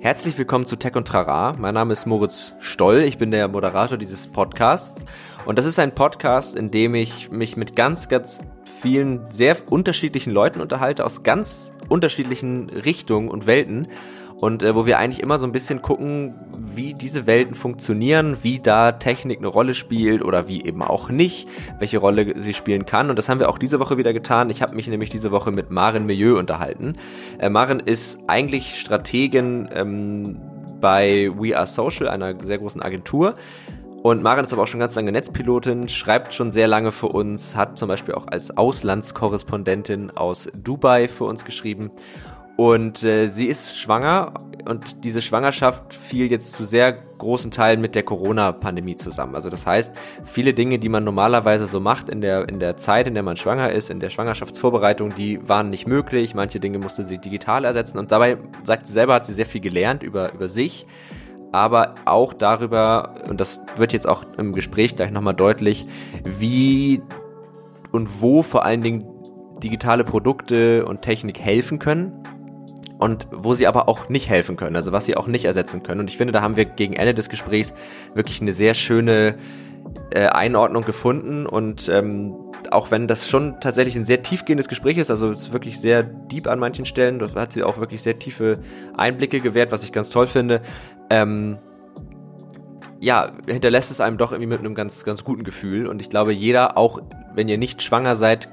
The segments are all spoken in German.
Herzlich willkommen zu Tech und Trara. Mein Name ist Moritz Stoll. Ich bin der Moderator dieses Podcasts. Und das ist ein Podcast, in dem ich mich mit ganz, ganz vielen sehr unterschiedlichen Leuten unterhalte aus ganz unterschiedlichen Richtungen und Welten und äh, wo wir eigentlich immer so ein bisschen gucken, wie diese Welten funktionieren, wie da Technik eine Rolle spielt oder wie eben auch nicht, welche Rolle sie spielen kann. Und das haben wir auch diese Woche wieder getan. Ich habe mich nämlich diese Woche mit Maren Milieu unterhalten. Äh, Maren ist eigentlich Strategin ähm, bei We Are Social, einer sehr großen Agentur. Und Maren ist aber auch schon ganz lange Netzpilotin, schreibt schon sehr lange für uns, hat zum Beispiel auch als Auslandskorrespondentin aus Dubai für uns geschrieben und äh, sie ist schwanger und diese Schwangerschaft fiel jetzt zu sehr großen Teilen mit der Corona-Pandemie zusammen. Also das heißt, viele Dinge, die man normalerweise so macht in der, in der Zeit, in der man schwanger ist, in der Schwangerschaftsvorbereitung, die waren nicht möglich. Manche Dinge musste sie digital ersetzen und dabei, sagt sie selber, hat sie sehr viel gelernt über, über sich, aber auch darüber, und das wird jetzt auch im Gespräch gleich nochmal deutlich, wie und wo vor allen Dingen digitale Produkte und Technik helfen können und wo sie aber auch nicht helfen können, also was sie auch nicht ersetzen können. Und ich finde, da haben wir gegen Ende des Gesprächs wirklich eine sehr schöne äh, Einordnung gefunden und ähm, auch wenn das schon tatsächlich ein sehr tiefgehendes Gespräch ist, also es ist wirklich sehr deep an manchen Stellen, da hat sie auch wirklich sehr tiefe Einblicke gewährt, was ich ganz toll finde. Ähm, ja, hinterlässt es einem doch irgendwie mit einem ganz, ganz guten Gefühl. Und ich glaube, jeder, auch wenn ihr nicht schwanger seid,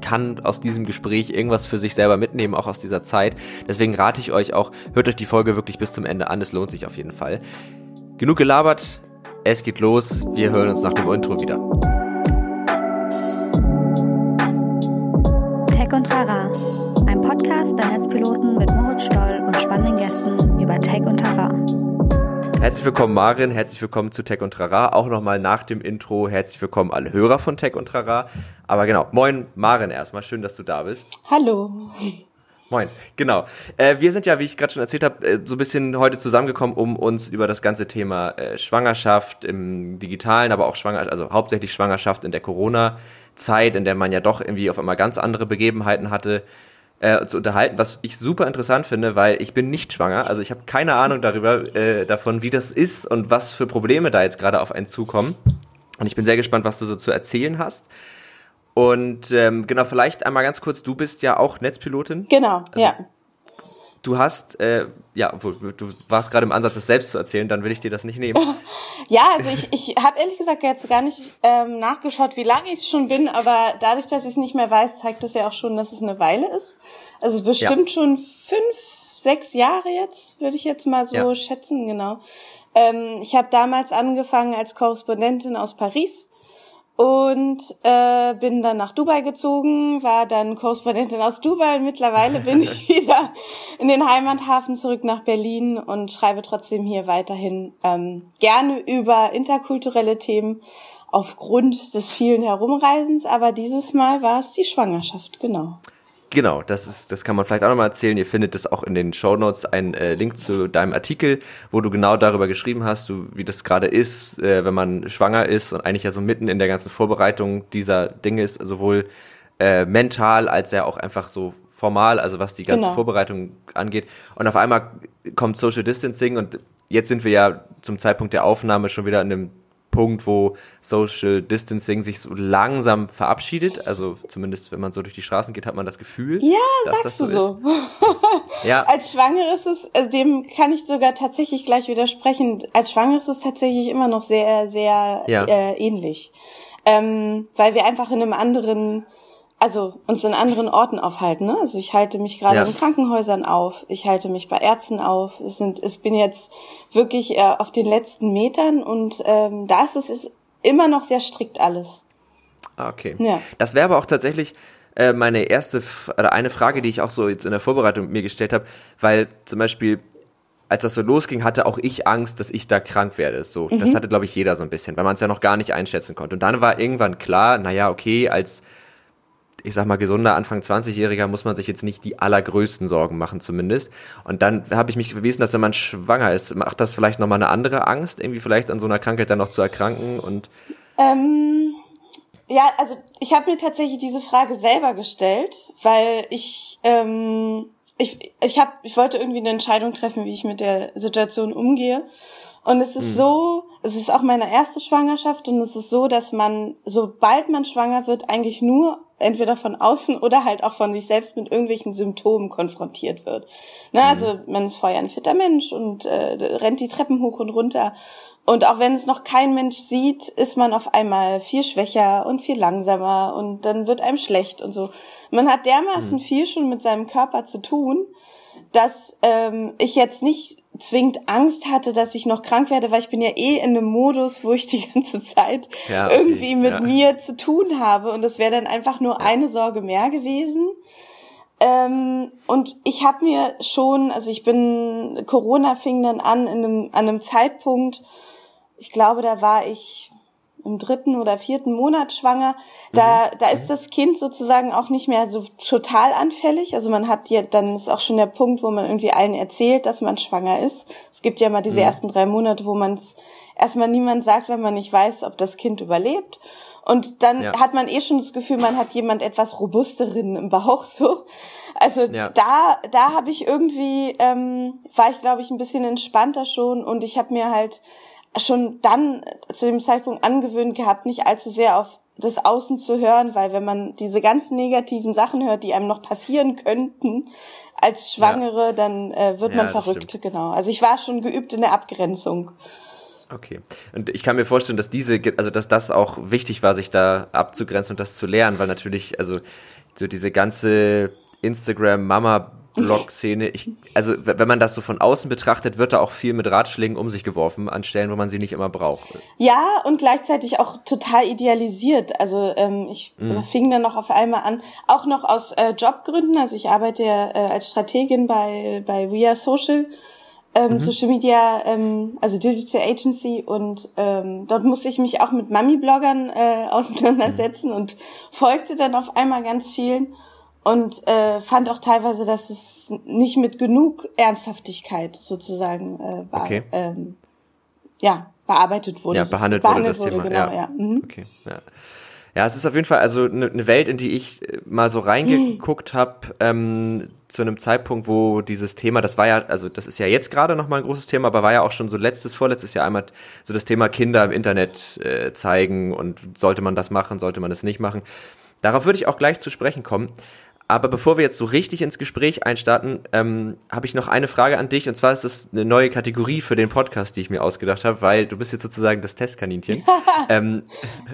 kann aus diesem Gespräch irgendwas für sich selber mitnehmen, auch aus dieser Zeit. Deswegen rate ich euch auch, hört euch die Folge wirklich bis zum Ende an, es lohnt sich auf jeden Fall. Genug gelabert, es geht los, wir hören uns nach dem Intro wieder. Tech und Rara, ein Podcast der Netzpiloten mit Moritz Stoll und spannenden Gästen über Tech und Rara. Herzlich willkommen, Marin. Herzlich willkommen zu Tech und Trara. Auch nochmal nach dem Intro herzlich willkommen alle Hörer von Tech und Trara. Aber genau, moin, Marin erstmal. Schön, dass du da bist. Hallo. Moin, genau. Äh, wir sind ja, wie ich gerade schon erzählt habe, äh, so ein bisschen heute zusammengekommen, um uns über das ganze Thema äh, Schwangerschaft im Digitalen, aber auch Schwanger, also hauptsächlich Schwangerschaft in der Corona-Zeit, in der man ja doch irgendwie auf einmal ganz andere Begebenheiten hatte, äh, zu unterhalten, was ich super interessant finde, weil ich bin nicht schwanger, also ich habe keine Ahnung darüber, äh, davon, wie das ist und was für Probleme da jetzt gerade auf einen zukommen. Und ich bin sehr gespannt, was du so zu erzählen hast. Und ähm, genau, vielleicht einmal ganz kurz, du bist ja auch Netzpilotin. Genau, also, ja. Du hast, äh, ja, du warst gerade im Ansatz, das selbst zu erzählen, dann will ich dir das nicht nehmen. ja, also ich, ich habe ehrlich gesagt jetzt gar nicht ähm, nachgeschaut, wie lange ich schon bin, aber dadurch, dass ich es nicht mehr weiß, zeigt das ja auch schon, dass es eine Weile ist. Also bestimmt ja. schon fünf, sechs Jahre jetzt, würde ich jetzt mal so ja. schätzen, genau. Ähm, ich habe damals angefangen als Korrespondentin aus Paris und äh, bin dann nach Dubai gezogen, war dann Korrespondentin aus Dubai und mittlerweile bin ich wieder in den Heimathafen zurück nach Berlin und schreibe trotzdem hier weiterhin ähm, gerne über interkulturelle Themen aufgrund des vielen Herumreisens, aber dieses Mal war es die Schwangerschaft, genau. Genau, das ist, das kann man vielleicht auch nochmal erzählen. Ihr findet das auch in den Show Notes einen äh, Link zu deinem Artikel, wo du genau darüber geschrieben hast, du, wie das gerade ist, äh, wenn man schwanger ist und eigentlich ja so mitten in der ganzen Vorbereitung dieser Dinge ist, sowohl äh, mental als ja auch einfach so formal, also was die ganze genau. Vorbereitung angeht. Und auf einmal kommt Social Distancing und jetzt sind wir ja zum Zeitpunkt der Aufnahme schon wieder in einem Punkt, wo Social Distancing sich so langsam verabschiedet. Also zumindest, wenn man so durch die Straßen geht, hat man das Gefühl. Ja, dass sagst das so du so. ja. Als Schwangere ist es, also dem kann ich sogar tatsächlich gleich widersprechen. Als Schwangere ist es tatsächlich immer noch sehr, sehr ja. äh, ähnlich. Ähm, weil wir einfach in einem anderen also uns in anderen Orten aufhalten. Ne? Also ich halte mich gerade ja. in Krankenhäusern auf, ich halte mich bei Ärzten auf. Es sind, es bin jetzt wirklich äh, auf den letzten Metern und ähm, da ist es ist immer noch sehr strikt alles. Ah, okay. Ja. Das wäre aber auch tatsächlich äh, meine erste oder eine Frage, die ich auch so jetzt in der Vorbereitung mir gestellt habe, weil zum Beispiel als das so losging, hatte auch ich Angst, dass ich da krank werde. So, mhm. das hatte glaube ich jeder so ein bisschen, weil man es ja noch gar nicht einschätzen konnte. Und dann war irgendwann klar, naja, okay, als ich sag mal, gesunder Anfang 20-Jähriger muss man sich jetzt nicht die allergrößten Sorgen machen, zumindest. Und dann habe ich mich gewesen, dass wenn man schwanger ist, macht das vielleicht nochmal eine andere Angst, irgendwie vielleicht an so einer Krankheit dann noch zu erkranken und. Ähm, ja, also ich habe mir tatsächlich diese Frage selber gestellt, weil ich ähm, ich, ich hab, ich wollte irgendwie eine Entscheidung treffen, wie ich mit der Situation umgehe. Und es ist mhm. so, es ist auch meine erste Schwangerschaft und es ist so, dass man, sobald man schwanger wird, eigentlich nur entweder von außen oder halt auch von sich selbst mit irgendwelchen Symptomen konfrontiert wird. Ne, mhm. Also man ist vorher ein fitter Mensch und äh, rennt die Treppen hoch und runter. Und auch wenn es noch kein Mensch sieht, ist man auf einmal viel schwächer und viel langsamer und dann wird einem schlecht und so. Man hat dermaßen mhm. viel schon mit seinem Körper zu tun, dass ähm, ich jetzt nicht zwingend Angst hatte, dass ich noch krank werde, weil ich bin ja eh in einem Modus, wo ich die ganze Zeit ja, okay. irgendwie mit ja. mir zu tun habe und das wäre dann einfach nur ja. eine Sorge mehr gewesen. Ähm, und ich habe mir schon, also ich bin, Corona fing dann an in einem, an einem Zeitpunkt, ich glaube, da war ich im dritten oder vierten Monat schwanger, da, mhm. da ist das Kind sozusagen auch nicht mehr so total anfällig. Also man hat ja, dann ist auch schon der Punkt, wo man irgendwie allen erzählt, dass man schwanger ist. Es gibt ja mal diese mhm. ersten drei Monate, wo man es erstmal niemand sagt, wenn man nicht weiß, ob das Kind überlebt. Und dann ja. hat man eh schon das Gefühl, man hat jemand etwas robusteren im Bauch so. Also ja. da, da habe ich irgendwie, ähm, war ich glaube ich ein bisschen entspannter schon und ich habe mir halt schon dann zu dem Zeitpunkt angewöhnt gehabt, nicht allzu sehr auf das Außen zu hören, weil wenn man diese ganzen negativen Sachen hört, die einem noch passieren könnten als Schwangere, ja. dann äh, wird ja, man verrückt, genau. Also ich war schon geübt in der Abgrenzung. Okay. Und ich kann mir vorstellen, dass diese, also dass das auch wichtig war, sich da abzugrenzen und das zu lernen, weil natürlich, also so diese ganze Instagram-Mama Blog-Szene. Ich, also wenn man das so von außen betrachtet, wird da auch viel mit Ratschlägen um sich geworfen an Stellen, wo man sie nicht immer braucht. Ja, und gleichzeitig auch total idealisiert. Also ähm, ich mm. fing dann noch auf einmal an, auch noch aus äh, Jobgründen. Also ich arbeite ja äh, als Strategin bei bei We Are Social. Ähm, mhm. Social Media, ähm, also Digital Agency und ähm, dort musste ich mich auch mit Mami-Bloggern äh, auseinandersetzen mhm. und folgte dann auf einmal ganz vielen und äh, fand auch teilweise, dass es nicht mit genug Ernsthaftigkeit sozusagen äh, war, okay. ähm, ja, bearbeitet wurde. Ja, behandelt, behandelt wurde das wurde, Thema. Genau, ja. ja. Mhm. Okay, ja. Ja, es ist auf jeden Fall also eine ne Welt, in die ich äh, mal so reingeguckt mhm. habe, ähm, zu einem Zeitpunkt, wo dieses Thema, das war ja, also das ist ja jetzt gerade noch mal ein großes Thema, aber war ja auch schon so letztes, vorletztes Jahr einmal so das Thema Kinder im Internet äh, zeigen und sollte man das machen, sollte man das nicht machen. Darauf würde ich auch gleich zu sprechen kommen. Aber bevor wir jetzt so richtig ins Gespräch einstarten, ähm, habe ich noch eine Frage an dich. Und zwar ist es eine neue Kategorie für den Podcast, die ich mir ausgedacht habe, weil du bist jetzt sozusagen das Testkaninchen. ähm,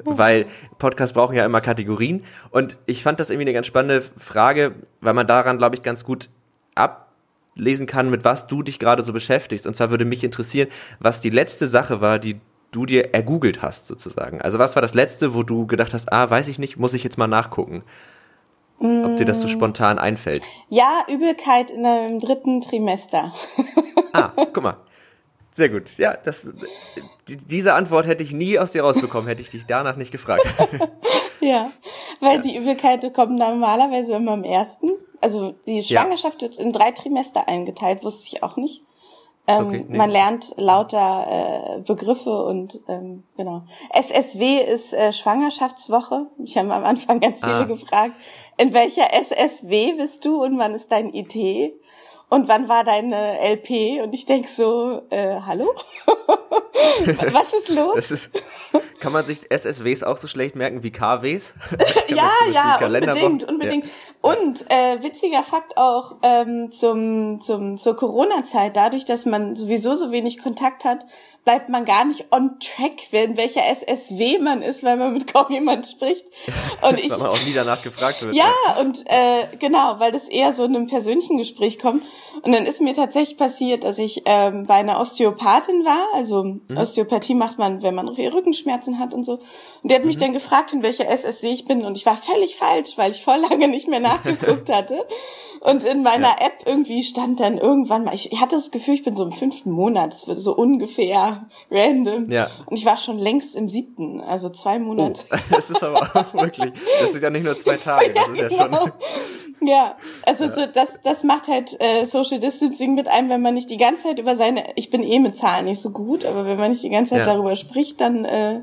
weil Podcasts brauchen ja immer Kategorien. Und ich fand das irgendwie eine ganz spannende Frage, weil man daran, glaube ich, ganz gut ablesen kann, mit was du dich gerade so beschäftigst. Und zwar würde mich interessieren, was die letzte Sache war, die du dir ergoogelt hast, sozusagen. Also was war das letzte, wo du gedacht hast, ah, weiß ich nicht, muss ich jetzt mal nachgucken? Ob dir das so mm. spontan einfällt. Ja, Übelkeit in einem dritten Trimester. ah, guck mal. Sehr gut. Ja, das, die, diese Antwort hätte ich nie aus dir rausbekommen, hätte ich dich danach nicht gefragt. ja, weil ja. die Übelkeit kommt normalerweise immer am ersten. Also die Schwangerschaft ja. wird in drei Trimester eingeteilt, wusste ich auch nicht. Ähm, okay, nee. Man lernt lauter äh, Begriffe und ähm, genau. SSW ist äh, Schwangerschaftswoche. Ich habe am Anfang ganz viele ah. gefragt, in welcher SSW bist du und wann ist dein IT? Und wann war deine LP? Und ich denk so, äh, hallo? Was ist los? Das ist, kann man sich SSWs auch so schlecht merken wie KWs? ja, ja, unbedingt, unbedingt. Ja. Und äh, witziger Fakt auch ähm, zum, zum, zur Corona-Zeit, dadurch, dass man sowieso so wenig Kontakt hat, bleibt man gar nicht on track, in welcher SSW man ist, weil man mit kaum jemand spricht. Und ich, weil man auch nie danach gefragt wird. Ja, ja. und äh, genau, weil das eher so in einem persönlichen Gespräch kommt. Und dann ist mir tatsächlich passiert, dass ich ähm, bei einer Osteopathin war. Also mhm. Osteopathie macht man, wenn man Rückenschmerzen hat und so. Und die hat mich mhm. dann gefragt, in welcher SSW ich bin. Und ich war völlig falsch, weil ich voll lange nicht mehr nachgeguckt hatte. Und in meiner ja. App irgendwie stand dann irgendwann mal, ich hatte das Gefühl, ich bin so im fünften Monat, das wird so ungefähr random. Ja. Und ich war schon längst im siebten, also zwei Monate. Oh, das ist aber auch wirklich, das sind ja nicht nur zwei Tage, das ist ja schon. Genau. Ja, also ja. so das das macht halt äh, Social Distancing mit einem, wenn man nicht die ganze Zeit über seine, ich bin eh mit Zahlen nicht so gut, aber wenn man nicht die ganze Zeit darüber spricht, dann äh,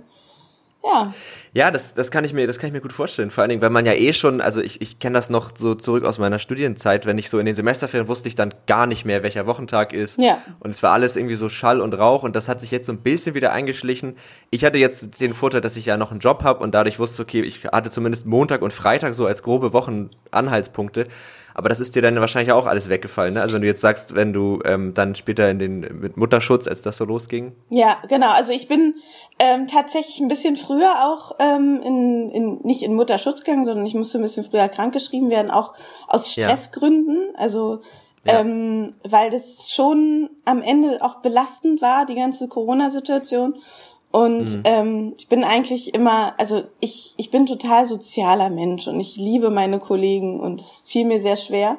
ja. Ja, das, das kann ich mir, das kann ich mir gut vorstellen. Vor allen Dingen, wenn man ja eh schon, also ich, ich kenne das noch so zurück aus meiner Studienzeit, wenn ich so in den Semesterferien wusste ich dann gar nicht mehr, welcher Wochentag ist. Ja. Und es war alles irgendwie so Schall und Rauch und das hat sich jetzt so ein bisschen wieder eingeschlichen. Ich hatte jetzt den Vorteil, dass ich ja noch einen Job habe und dadurch wusste, okay, ich hatte zumindest Montag und Freitag so als grobe Wochenanhaltspunkte. Aber das ist dir dann wahrscheinlich auch alles weggefallen, ne? Also wenn du jetzt sagst, wenn du ähm, dann später in den mit Mutterschutz, als das so losging. Ja, genau. Also ich bin ähm, tatsächlich ein bisschen früher auch ähm, in, in nicht in Mutterschutz gegangen, sondern ich musste ein bisschen früher krankgeschrieben werden, auch aus Stressgründen. Ja. Also ja. ähm, weil das schon am Ende auch belastend war, die ganze Corona-Situation. Und mhm. ähm, ich bin eigentlich immer, also ich, ich bin total sozialer Mensch und ich liebe meine Kollegen und es fiel mir sehr schwer.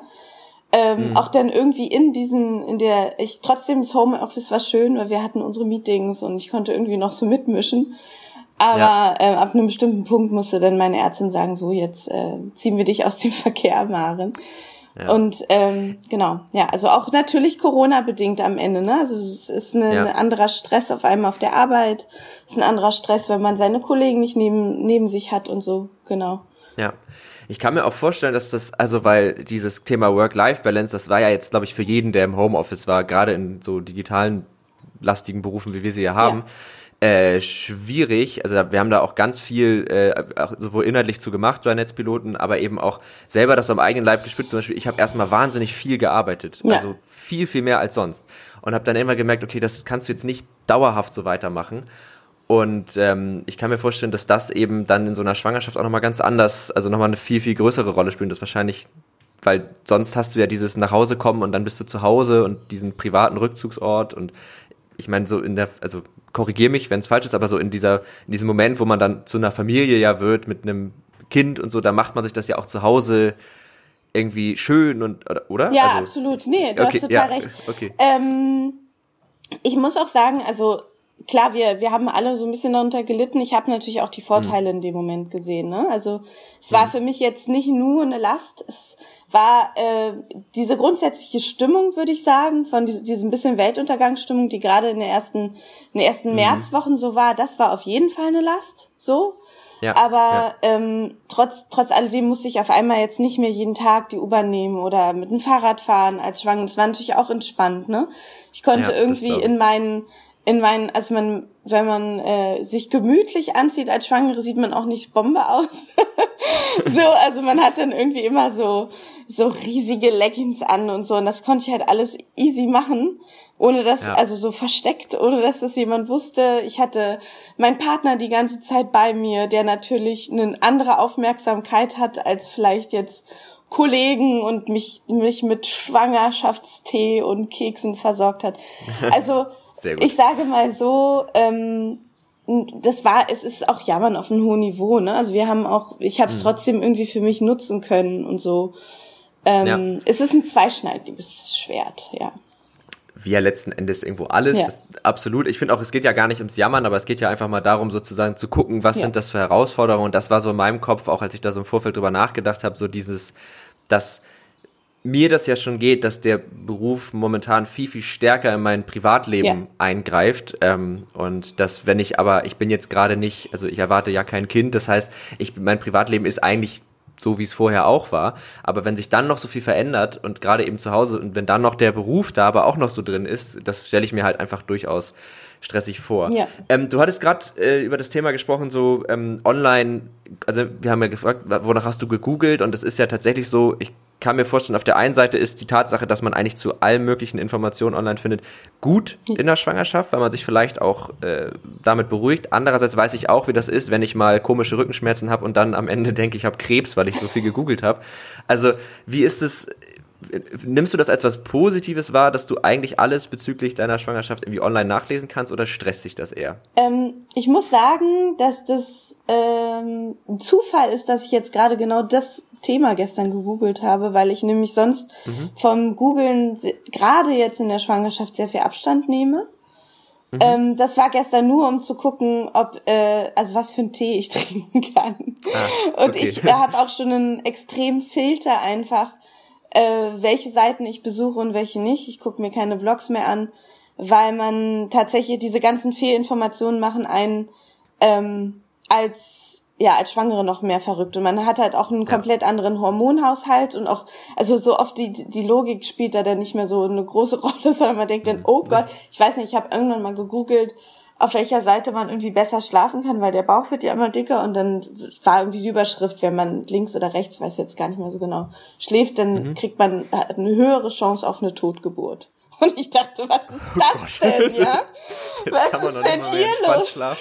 Ähm, mhm. Auch dann irgendwie in diesen, in der, ich trotzdem das Homeoffice war schön, weil wir hatten unsere Meetings und ich konnte irgendwie noch so mitmischen. Aber ja. äh, ab einem bestimmten Punkt musste dann meine Ärztin sagen, so jetzt äh, ziehen wir dich aus dem Verkehr, Maren. Und ähm, genau, ja, also auch natürlich Corona-bedingt am Ende, ne? Also es ist eine, ja. ein anderer Stress auf einmal auf der Arbeit, es ist ein anderer Stress, wenn man seine Kollegen nicht neben, neben sich hat und so, genau. Ja. Ich kann mir auch vorstellen, dass das, also weil dieses Thema Work-Life-Balance, das war ja jetzt, glaube ich, für jeden, der im Homeoffice war, gerade in so digitalen lastigen Berufen, wie wir sie ja haben, ja äh, schwierig. Also wir haben da auch ganz viel äh, sowohl inhaltlich zu gemacht bei Netzpiloten, aber eben auch selber das am eigenen Leib gespürt. Zum Beispiel, ich habe erstmal wahnsinnig viel gearbeitet, ja. also viel, viel mehr als sonst. Und habe dann immer gemerkt, okay, das kannst du jetzt nicht dauerhaft so weitermachen. Und ähm, ich kann mir vorstellen, dass das eben dann in so einer Schwangerschaft auch nochmal ganz anders, also nochmal eine viel, viel größere Rolle spielt. Das wahrscheinlich, weil sonst hast du ja dieses nach Hause kommen und dann bist du zu Hause und diesen privaten Rückzugsort und ich meine, so in der, also korrigiere mich, wenn es falsch ist, aber so in dieser, in diesem Moment, wo man dann zu einer Familie ja wird mit einem Kind und so, da macht man sich das ja auch zu Hause irgendwie schön und oder? Ja, also, absolut. Nee, du okay, hast total ja, recht. Okay. Ähm, ich muss auch sagen, also klar, wir, wir haben alle so ein bisschen darunter gelitten. Ich habe natürlich auch die Vorteile mhm. in dem Moment gesehen. Ne? Also es war mhm. für mich jetzt nicht nur eine Last, es war äh, diese grundsätzliche Stimmung, würde ich sagen, von diese, diesem bisschen Weltuntergangsstimmung, die gerade in, der ersten, in den ersten mhm. Märzwochen so war, das war auf jeden Fall eine Last. So. Ja, Aber ja. Ähm, trotz, trotz alledem musste ich auf einmal jetzt nicht mehr jeden Tag die U-Bahn nehmen oder mit dem Fahrrad fahren als Schwanger. Das war natürlich auch entspannt, ne? Ich konnte ja, irgendwie in meinen in meinen, also man, wenn man äh, sich gemütlich anzieht als Schwangere, sieht man auch nicht Bombe aus. so, also man hat dann irgendwie immer so so riesige Leggings an und so und das konnte ich halt alles easy machen, ohne dass ja. also so versteckt, ohne dass das jemand wusste. Ich hatte meinen Partner die ganze Zeit bei mir, der natürlich eine andere Aufmerksamkeit hat als vielleicht jetzt Kollegen und mich mich mit Schwangerschaftstee und Keksen versorgt hat. Also sehr gut. Ich sage mal so, ähm, das war, es ist auch Jammern auf einem hohen Niveau, ne? Also wir haben auch, ich habe es mhm. trotzdem irgendwie für mich nutzen können und so. Ähm, ja. Es ist ein zweischneidiges Schwert, ja. Wie ja letzten Endes irgendwo alles, ja. das, absolut. Ich finde auch, es geht ja gar nicht ums Jammern, aber es geht ja einfach mal darum, sozusagen zu gucken, was ja. sind das für Herausforderungen. Und das war so in meinem Kopf, auch als ich da so im Vorfeld drüber nachgedacht habe, so dieses, dass mir das ja schon geht, dass der Beruf momentan viel, viel stärker in mein Privatleben ja. eingreift. Ähm, und dass, wenn ich aber, ich bin jetzt gerade nicht, also ich erwarte ja kein Kind, das heißt, ich, mein Privatleben ist eigentlich so, wie es vorher auch war. Aber wenn sich dann noch so viel verändert und gerade eben zu Hause und wenn dann noch der Beruf da aber auch noch so drin ist, das stelle ich mir halt einfach durchaus stressig vor. Ja. Ähm, du hattest gerade äh, über das Thema gesprochen, so ähm, online, also wir haben ja gefragt, wonach hast du gegoogelt und es ist ja tatsächlich so, ich kann mir vorstellen, auf der einen Seite ist die Tatsache, dass man eigentlich zu allen möglichen Informationen online findet, gut in der Schwangerschaft, weil man sich vielleicht auch äh, damit beruhigt. Andererseits weiß ich auch, wie das ist, wenn ich mal komische Rückenschmerzen habe und dann am Ende denke, ich habe Krebs, weil ich so viel gegoogelt habe. Also wie ist es nimmst du das als was Positives wahr, dass du eigentlich alles bezüglich deiner Schwangerschaft irgendwie online nachlesen kannst oder stresst sich das eher? Ähm, ich muss sagen, dass das ähm, Zufall ist, dass ich jetzt gerade genau das Thema gestern gegoogelt habe, weil ich nämlich sonst mhm. vom Googlen gerade jetzt in der Schwangerschaft sehr viel Abstand nehme. Mhm. Ähm, das war gestern nur, um zu gucken, ob, äh, also was für einen Tee ich trinken kann. Ah, Und ich äh, habe auch schon einen extrem Filter einfach, äh, welche Seiten ich besuche und welche nicht. Ich gucke mir keine Blogs mehr an, weil man tatsächlich diese ganzen Fehlinformationen machen einen ähm, als ja, als Schwangere noch mehr verrückt. Und man hat halt auch einen komplett anderen Hormonhaushalt und auch, also so oft die, die Logik spielt da dann nicht mehr so eine große Rolle, sondern man denkt dann, oh Gott, ich weiß nicht, ich habe irgendwann mal gegoogelt, auf welcher Seite man irgendwie besser schlafen kann, weil der Bauch wird ja immer dicker und dann war irgendwie die Überschrift, wenn man links oder rechts, weiß jetzt gar nicht mehr so genau, schläft, dann mhm. kriegt man eine höhere Chance auf eine Totgeburt. Und ich dachte, was ist oh das denn, ja? Jetzt was ist denn hier los? Ja.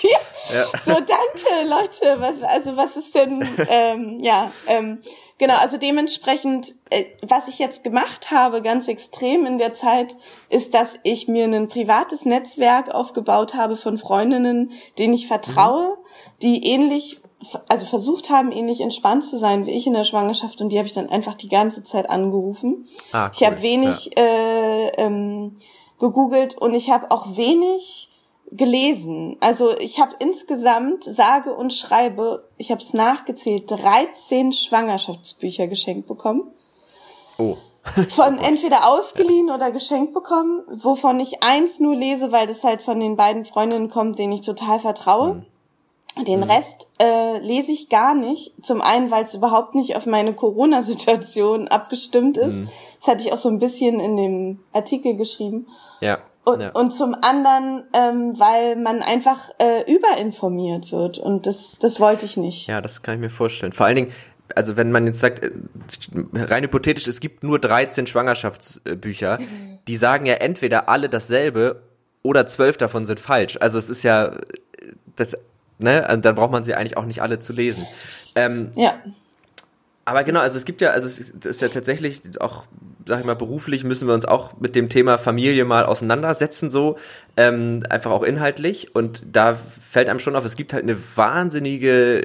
ja. So, danke, Leute. Was, also, was ist denn, ähm, ja, ähm, genau, also dementsprechend, äh, was ich jetzt gemacht habe, ganz extrem in der Zeit, ist, dass ich mir ein privates Netzwerk aufgebaut habe von Freundinnen, denen ich vertraue, mhm. die ähnlich also versucht haben, ähnlich entspannt zu sein wie ich in der Schwangerschaft und die habe ich dann einfach die ganze Zeit angerufen. Ah, cool. Ich habe wenig ja. äh, ähm, gegoogelt und ich habe auch wenig gelesen. Also ich habe insgesamt sage und schreibe, ich habe es nachgezählt, 13 Schwangerschaftsbücher geschenkt bekommen. Oh. von oh entweder ausgeliehen oder geschenkt bekommen, wovon ich eins nur lese, weil das halt von den beiden Freundinnen kommt, denen ich total vertraue. Mhm. Den mhm. Rest äh, lese ich gar nicht. Zum einen, weil es überhaupt nicht auf meine Corona-Situation abgestimmt ist. Mhm. Das hatte ich auch so ein bisschen in dem Artikel geschrieben. Ja. Und, ja. und zum anderen, ähm, weil man einfach äh, überinformiert wird. Und das, das wollte ich nicht. Ja, das kann ich mir vorstellen. Vor allen Dingen, also wenn man jetzt sagt, äh, rein hypothetisch, es gibt nur 13 Schwangerschaftsbücher, die sagen ja entweder alle dasselbe oder zwölf davon sind falsch. Also es ist ja, das ne? Also dann braucht man sie eigentlich auch nicht alle zu lesen. Ähm, ja. Aber genau, also es gibt ja, also es ist ja tatsächlich auch, sag ich mal, beruflich müssen wir uns auch mit dem Thema Familie mal auseinandersetzen, so ähm, einfach auch inhaltlich. Und da fällt einem schon auf, es gibt halt eine wahnsinnige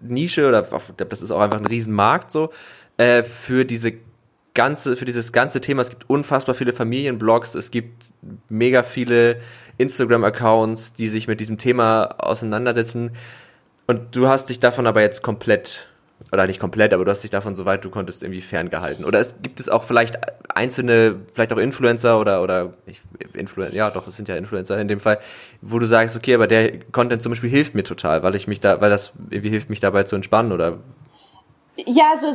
Nische oder das ist auch einfach ein Riesenmarkt so äh, für diese ganze, für dieses ganze Thema. Es gibt unfassbar viele Familienblogs, es gibt mega viele Instagram-Accounts, die sich mit diesem Thema auseinandersetzen. Und du hast dich davon aber jetzt komplett, oder nicht komplett, aber du hast dich davon, soweit du konntest, irgendwie ferngehalten. Oder es, gibt es auch vielleicht einzelne, vielleicht auch Influencer oder, oder, ich, Influencer, ja doch, es sind ja Influencer in dem Fall, wo du sagst, okay, aber der Content zum Beispiel hilft mir total, weil ich mich da, weil das irgendwie hilft mich dabei zu entspannen oder ja, also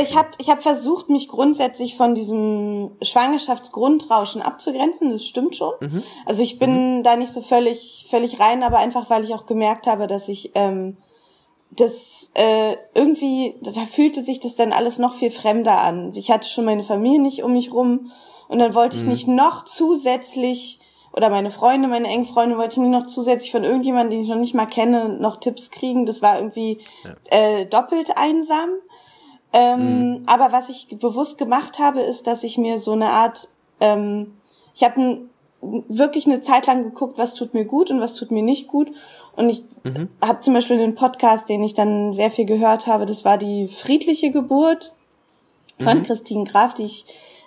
ich habe ich hab versucht, mich grundsätzlich von diesem Schwangerschaftsgrundrauschen abzugrenzen. Das stimmt schon. Mhm. Also ich bin mhm. da nicht so völlig völlig rein, aber einfach weil ich auch gemerkt habe, dass ich ähm, das äh, irgendwie da fühlte sich das dann alles noch viel fremder an. Ich hatte schon meine Familie nicht um mich rum und dann wollte ich mhm. nicht noch zusätzlich oder meine Freunde, meine engen Freunde, wollte ich nicht noch zusätzlich von irgendjemandem, den ich noch nicht mal kenne, noch Tipps kriegen. Das war irgendwie ja. äh, doppelt einsam. Ähm, mhm. Aber was ich bewusst gemacht habe, ist, dass ich mir so eine Art, ähm, ich habe wirklich eine Zeit lang geguckt, was tut mir gut und was tut mir nicht gut. Und ich mhm. habe zum Beispiel einen Podcast, den ich dann sehr viel gehört habe, das war die friedliche Geburt von mhm. Christine Graf, die ich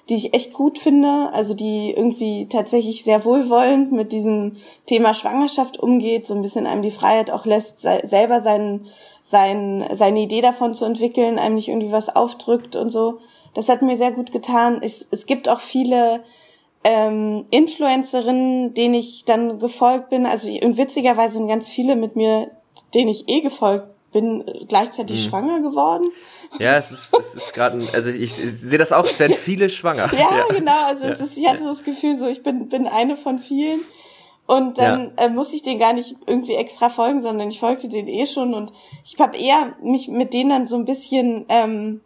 die ich echt gut finde, also die irgendwie tatsächlich sehr wohlwollend mit diesem Thema Schwangerschaft umgeht, so ein bisschen einem die Freiheit auch lässt, selber seinen, sein, seine Idee davon zu entwickeln, einem nicht irgendwie was aufdrückt und so. Das hat mir sehr gut getan. Es, es gibt auch viele ähm, Influencerinnen, denen ich dann gefolgt bin. Also witzigerweise sind ganz viele mit mir, denen ich eh gefolgt bin, gleichzeitig mhm. schwanger geworden. Ja, es ist, es ist gerade, also ich, ich, sehe das auch, es werden viele schwanger. ja, ja, genau, also ja. es ist, ich hatte so das Gefühl, so ich bin, bin eine von vielen. Und dann ja. äh, muss ich den gar nicht irgendwie extra folgen, sondern ich folgte den eh schon und ich habe eher mich mit denen dann so ein bisschen ähm,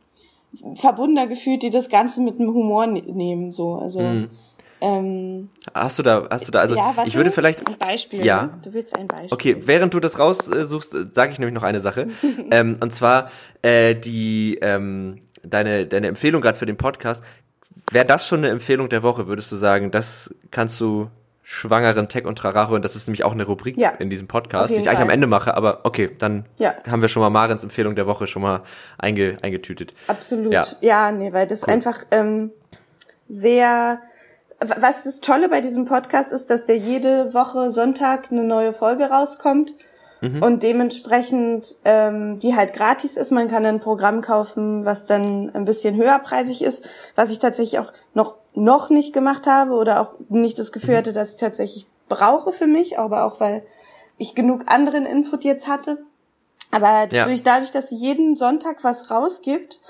verbundener gefühlt, die das Ganze mit einem Humor ne nehmen. So, also mhm. Ähm, hast du da, hast du da, also ja, warte, ich würde vielleicht. Ein Beispiel. Ja. Du willst ein Beispiel. Okay, während du das raussuchst, sage ich nämlich noch eine Sache. ähm, und zwar äh, die ähm, deine deine Empfehlung gerade für den Podcast. Wäre das schon eine Empfehlung der Woche? Würdest du sagen, das kannst du schwangeren Tech und Traracho und das ist nämlich auch eine Rubrik ja, in diesem Podcast, die ich Fall. eigentlich am Ende mache, aber okay, dann ja. haben wir schon mal Marens Empfehlung der Woche schon mal einge, eingetütet. Absolut. Ja, ja nee, weil das cool. einfach ähm, sehr was das Tolle bei diesem Podcast ist, dass der jede Woche Sonntag eine neue Folge rauskommt mhm. und dementsprechend ähm, die halt gratis ist. Man kann ein Programm kaufen, was dann ein bisschen höherpreisig ist, was ich tatsächlich auch noch noch nicht gemacht habe oder auch nicht das Gefühl mhm. hatte, dass ich tatsächlich brauche für mich, aber auch weil ich genug anderen Input jetzt hatte. Aber ja. durch dadurch, dass sie jeden Sonntag was rausgibt,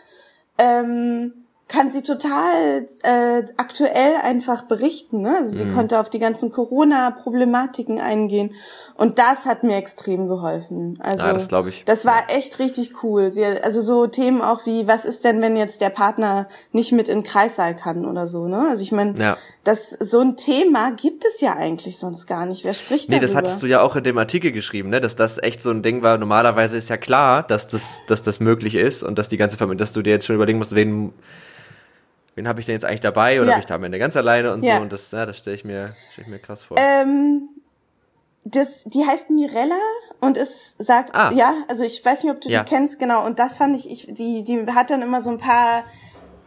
ähm, kann sie total äh, aktuell einfach berichten. Ne? Also sie mhm. konnte auf die ganzen Corona-Problematiken eingehen und das hat mir extrem geholfen. Also ja, das glaube ich. Das war echt richtig cool. Sie, also so Themen auch wie, was ist denn, wenn jetzt der Partner nicht mit in den Kreissaal kann oder so. Ne? Also ich meine, ja. das so ein Thema gibt es ja eigentlich sonst gar nicht. Wer spricht nee, darüber? Nee, das hattest du ja auch in dem Artikel geschrieben, ne? dass das echt so ein Ding war. Normalerweise ist ja klar, dass das, dass das möglich ist und dass die ganze Familie, dass du dir jetzt schon überlegen musst, wen wen habe ich denn jetzt eigentlich dabei oder ja. bin ich da am Ende ganz alleine und ja. so und das, ja, das stelle ich mir, stell ich mir krass vor. Ähm, das, die heißt Mirella und es sagt, ah. ja, also ich weiß nicht, ob du ja. die kennst, genau, und das fand ich, ich, die, die hat dann immer so ein paar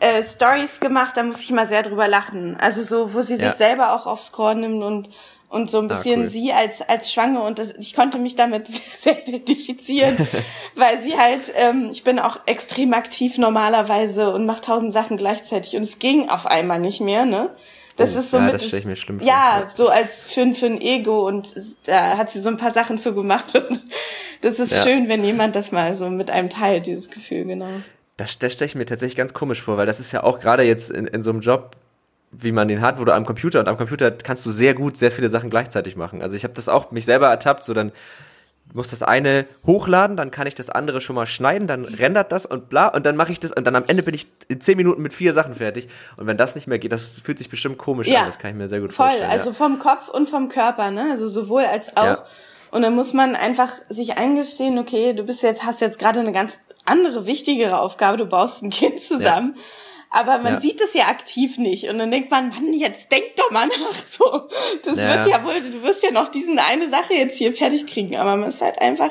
äh, Stories gemacht, da muss ich immer sehr drüber lachen. Also so, wo sie sich selber auch aufs Korn nimmt und und so ein ah, bisschen ah, cool. sie als als Schwange und das, ich konnte mich damit sehr identifizieren, weil sie halt, ähm, ich bin auch extrem aktiv normalerweise und mache tausend Sachen gleichzeitig und es ging auf einmal nicht mehr, ne? Das oh, ist so ja, mit, das ich mir schlimm vor. Ja, so als für, für ein Ego und da hat sie so ein paar Sachen zu gemacht und das ist ja. schön, wenn jemand das mal so mit einem teilt, dieses Gefühl, genau. Das, das stelle ich mir tatsächlich ganz komisch vor, weil das ist ja auch gerade jetzt in, in so einem Job, wie man den hat, wo du am Computer und am Computer kannst du sehr gut sehr viele Sachen gleichzeitig machen. Also ich habe das auch mich selber ertappt, so dann muss das eine hochladen, dann kann ich das andere schon mal schneiden, dann rendert das und bla und dann mache ich das und dann am Ende bin ich in zehn Minuten mit vier Sachen fertig und wenn das nicht mehr geht, das fühlt sich bestimmt komisch ja, an, das kann ich mir sehr gut voll, vorstellen. Voll, also ja. vom Kopf und vom Körper, ne? Also sowohl als auch ja. und dann muss man einfach sich eingestehen, okay, du bist jetzt hast jetzt gerade eine ganz andere wichtigere Aufgabe, du baust ein Kind zusammen. Ja aber man ja. sieht es ja aktiv nicht. Und dann denkt man, Mann, jetzt denk doch mal nach. So, das ja. wird ja wohl, du wirst ja noch diesen eine Sache jetzt hier fertig kriegen, aber man ist halt einfach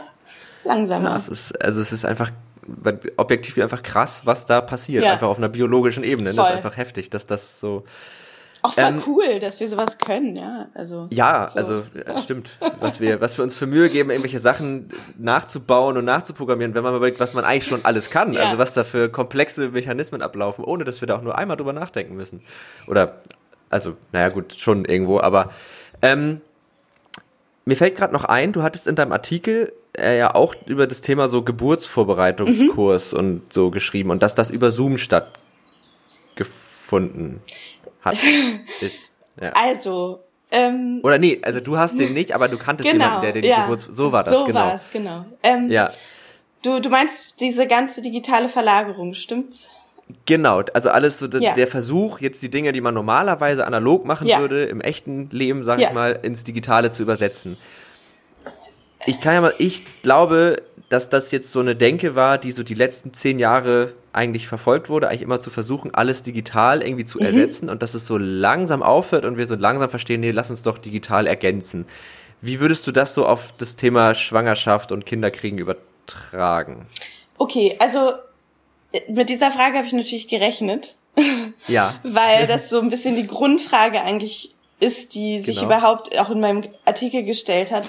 langsamer. Ja, es ist, also es ist einfach objektiv einfach krass, was da passiert, einfach auf einer biologischen Ebene. Voll. Das ist einfach heftig, dass das so auch voll ähm, cool, dass wir sowas können, ja. Also, ja, so. also ja, stimmt. Was wir, was wir uns für Mühe geben, irgendwelche Sachen nachzubauen und nachzuprogrammieren, wenn man überlegt, was man eigentlich schon alles kann. Ja. Also was da für komplexe Mechanismen ablaufen, ohne dass wir da auch nur einmal drüber nachdenken müssen. Oder, also, naja gut, schon irgendwo, aber ähm, mir fällt gerade noch ein, du hattest in deinem Artikel äh, ja auch über das Thema so Geburtsvorbereitungskurs mhm. und so geschrieben und dass das über Zoom stattgefunden hat, ist. Ja. Also, ähm, Oder nee, also du hast den nicht, aber du kanntest genau, jemanden, der den ja, Geburts... So war das, so genau. So war es, genau. Ähm, ja. Du, du meinst diese ganze digitale Verlagerung, stimmt's? Genau, also alles so ja. der Versuch, jetzt die Dinge, die man normalerweise analog machen ja. würde, im echten Leben, sag ja. ich mal, ins Digitale zu übersetzen. Ich kann ja mal, ich glaube, dass das jetzt so eine Denke war, die so die letzten zehn Jahre eigentlich verfolgt wurde, eigentlich immer zu versuchen, alles digital irgendwie zu mhm. ersetzen und dass es so langsam aufhört und wir so langsam verstehen, nee, lass uns doch digital ergänzen. Wie würdest du das so auf das Thema Schwangerschaft und Kinderkriegen übertragen? Okay, also mit dieser Frage habe ich natürlich gerechnet. Ja. weil das so ein bisschen die Grundfrage eigentlich ist, die sich genau. überhaupt auch in meinem Artikel gestellt hat.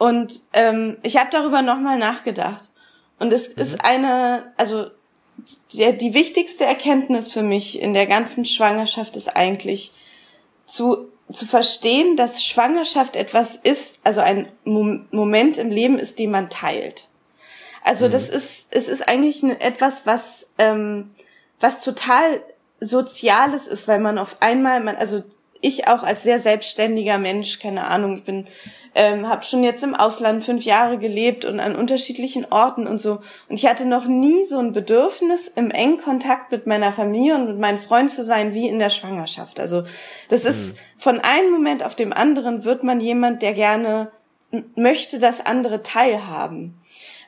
Und ähm, ich habe darüber nochmal nachgedacht. Und es mhm. ist eine, also der, die wichtigste Erkenntnis für mich in der ganzen Schwangerschaft ist eigentlich zu, zu verstehen, dass Schwangerschaft etwas ist, also ein Mo Moment im Leben ist, den man teilt. Also mhm. das ist, es ist eigentlich etwas, was, ähm, was total Soziales ist, weil man auf einmal, man, also ich auch als sehr selbstständiger Mensch, keine Ahnung, ich bin, ähm, habe schon jetzt im Ausland fünf Jahre gelebt und an unterschiedlichen Orten und so. Und ich hatte noch nie so ein Bedürfnis, im engen Kontakt mit meiner Familie und mit meinen Freunden zu sein, wie in der Schwangerschaft. Also das mhm. ist von einem Moment auf dem anderen wird man jemand, der gerne möchte, dass andere teilhaben.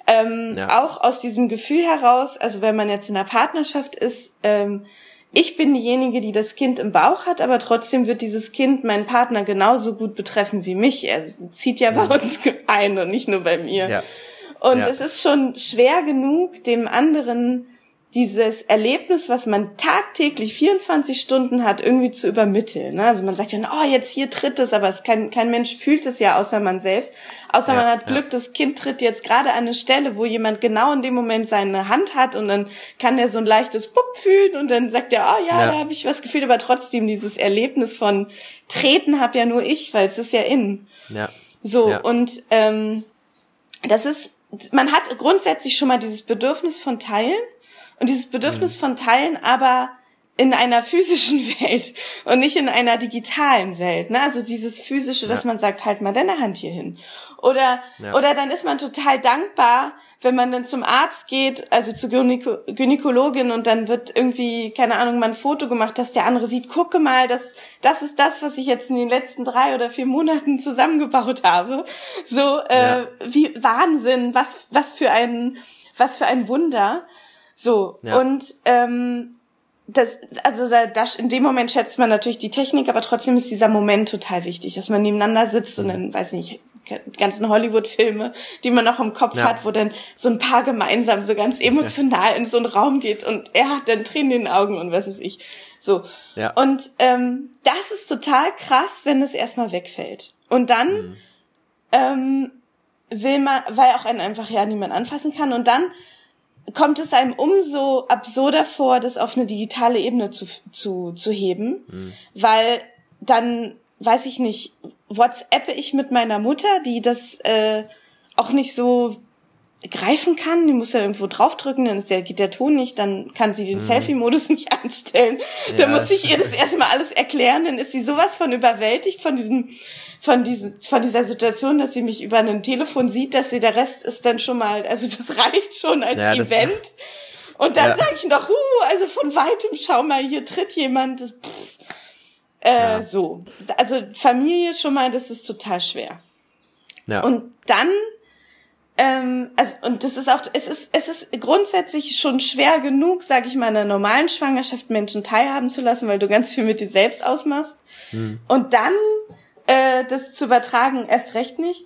Ähm, ja. Auch aus diesem Gefühl heraus, also wenn man jetzt in einer Partnerschaft ist, ähm, ich bin diejenige, die das Kind im Bauch hat, aber trotzdem wird dieses Kind meinen Partner genauso gut betreffen wie mich. Er zieht ja bei uns ein und nicht nur bei mir. Ja. Und ja. es ist schon schwer genug, dem anderen dieses Erlebnis, was man tagtäglich 24 Stunden hat, irgendwie zu übermitteln. Ne? Also man sagt ja, oh, jetzt hier tritt es, aber es kann, kein Mensch fühlt es ja, außer man selbst. Außer ja, man hat Glück, ja. das Kind tritt jetzt gerade an eine Stelle, wo jemand genau in dem Moment seine Hand hat und dann kann er so ein leichtes Pupp fühlen und dann sagt er, oh ja, ja. da habe ich was gefühlt, aber trotzdem dieses Erlebnis von Treten habe ja nur ich, weil es ist ja innen. Ja. So, und ähm, das ist man hat grundsätzlich schon mal dieses Bedürfnis von Teilen und dieses Bedürfnis mhm. von Teilen aber in einer physischen Welt und nicht in einer digitalen Welt. Ne? Also dieses physische, dass man sagt, halt mal deine Hand hier hin. Oder, ja. oder dann ist man total dankbar, wenn man dann zum Arzt geht, also zur Gynäko Gynäkologin und dann wird irgendwie, keine Ahnung, mal ein Foto gemacht, dass der andere sieht, gucke mal, das, das ist das, was ich jetzt in den letzten drei oder vier Monaten zusammengebaut habe. So, äh, ja. wie Wahnsinn, was, was für ein, was für ein Wunder. So, ja. und ähm, das, also da, das, in dem Moment schätzt man natürlich die Technik, aber trotzdem ist dieser Moment total wichtig, dass man nebeneinander sitzt und mhm. dann, weiß nicht, die ganzen Hollywood-Filme, die man noch im Kopf ja. hat, wo dann so ein Paar gemeinsam so ganz emotional ja. in so einen Raum geht und er hat dann Tränen in den Augen und was weiß ich. So. Ja. Und ähm, das ist total krass, wenn es erstmal wegfällt. Und dann mhm. ähm, will man, weil auch einen einfach ja niemand anfassen kann und dann kommt es einem umso absurder vor, das auf eine digitale Ebene zu, zu, zu heben, mhm. weil dann, weiß ich nicht, WhatsAppe ich mit meiner Mutter, die das äh, auch nicht so greifen kann, die muss ja irgendwo draufdrücken, dann ist der, geht der Ton nicht, dann kann sie den mhm. Selfie-Modus nicht anstellen. Ja, dann muss ich ihr das erstmal alles erklären, dann ist sie sowas von überwältigt von diesem von, diese, von dieser Situation, dass sie mich über ein Telefon sieht, dass sie der Rest ist dann schon mal, also das reicht schon als ja, Event. Und dann ja. sage ich noch, uh, also von weitem, schau mal, hier tritt jemand. Das, pff, äh, ja. So. Also Familie schon mal, das ist total schwer. Ja. Und dann, ähm, also, und das ist auch, es ist, es ist grundsätzlich schon schwer genug, sage ich mal, in einer normalen Schwangerschaft Menschen teilhaben zu lassen, weil du ganz viel mit dir selbst ausmachst. Hm. Und dann äh, das zu übertragen, erst recht nicht.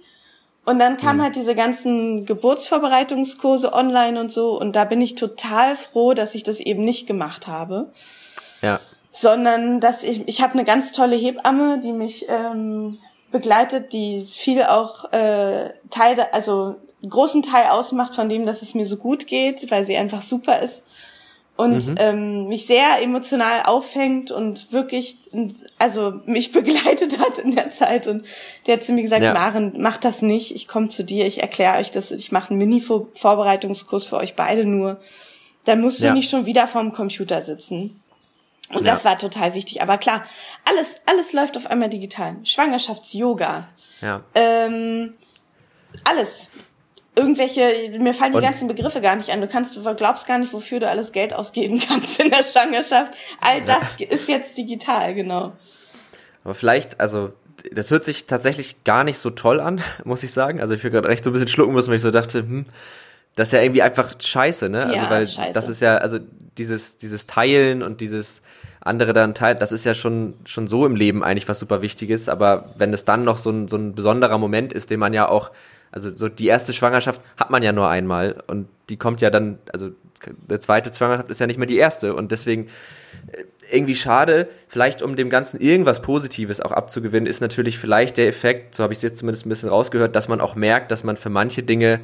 Und dann kamen mhm. halt diese ganzen Geburtsvorbereitungskurse online und so. Und da bin ich total froh, dass ich das eben nicht gemacht habe. Ja. Sondern dass ich, ich habe eine ganz tolle Hebamme, die mich ähm, begleitet, die viel auch äh, Teil, also großen Teil ausmacht von dem, dass es mir so gut geht, weil sie einfach super ist und mhm. ähm, mich sehr emotional auffängt und wirklich, also mich begleitet hat in der Zeit und der hat zu mir gesagt, ja. Maren, mach das nicht, ich komme zu dir, ich erkläre euch das, ich mache einen Mini-Vorbereitungskurs für euch beide nur. Da musst du ja. nicht schon wieder vorm Computer sitzen. Und ja. das war total wichtig. Aber klar, alles, alles läuft auf einmal digital. Schwangerschafts-Yoga. Ja. Ähm, alles irgendwelche, mir fallen die und ganzen Begriffe gar nicht an. Du kannst, du glaubst gar nicht, wofür du alles Geld ausgeben kannst in der Schwangerschaft. All das ja. ist jetzt digital, genau. Aber vielleicht, also das hört sich tatsächlich gar nicht so toll an, muss ich sagen. Also ich will gerade recht so ein bisschen schlucken müssen, weil ich so dachte, hm, das ist ja irgendwie einfach scheiße, ne? Also ja, weil scheiße. das ist ja, also dieses, dieses Teilen und dieses andere dann teilt, das ist ja schon, schon so im Leben eigentlich was super wichtiges, aber wenn es dann noch so ein, so ein besonderer Moment ist, den man ja auch also so die erste Schwangerschaft hat man ja nur einmal und die kommt ja dann, also der zweite Schwangerschaft ist ja nicht mehr die erste und deswegen äh, irgendwie schade, vielleicht um dem Ganzen irgendwas Positives auch abzugewinnen, ist natürlich vielleicht der Effekt, so habe ich es jetzt zumindest ein bisschen rausgehört, dass man auch merkt, dass man für manche Dinge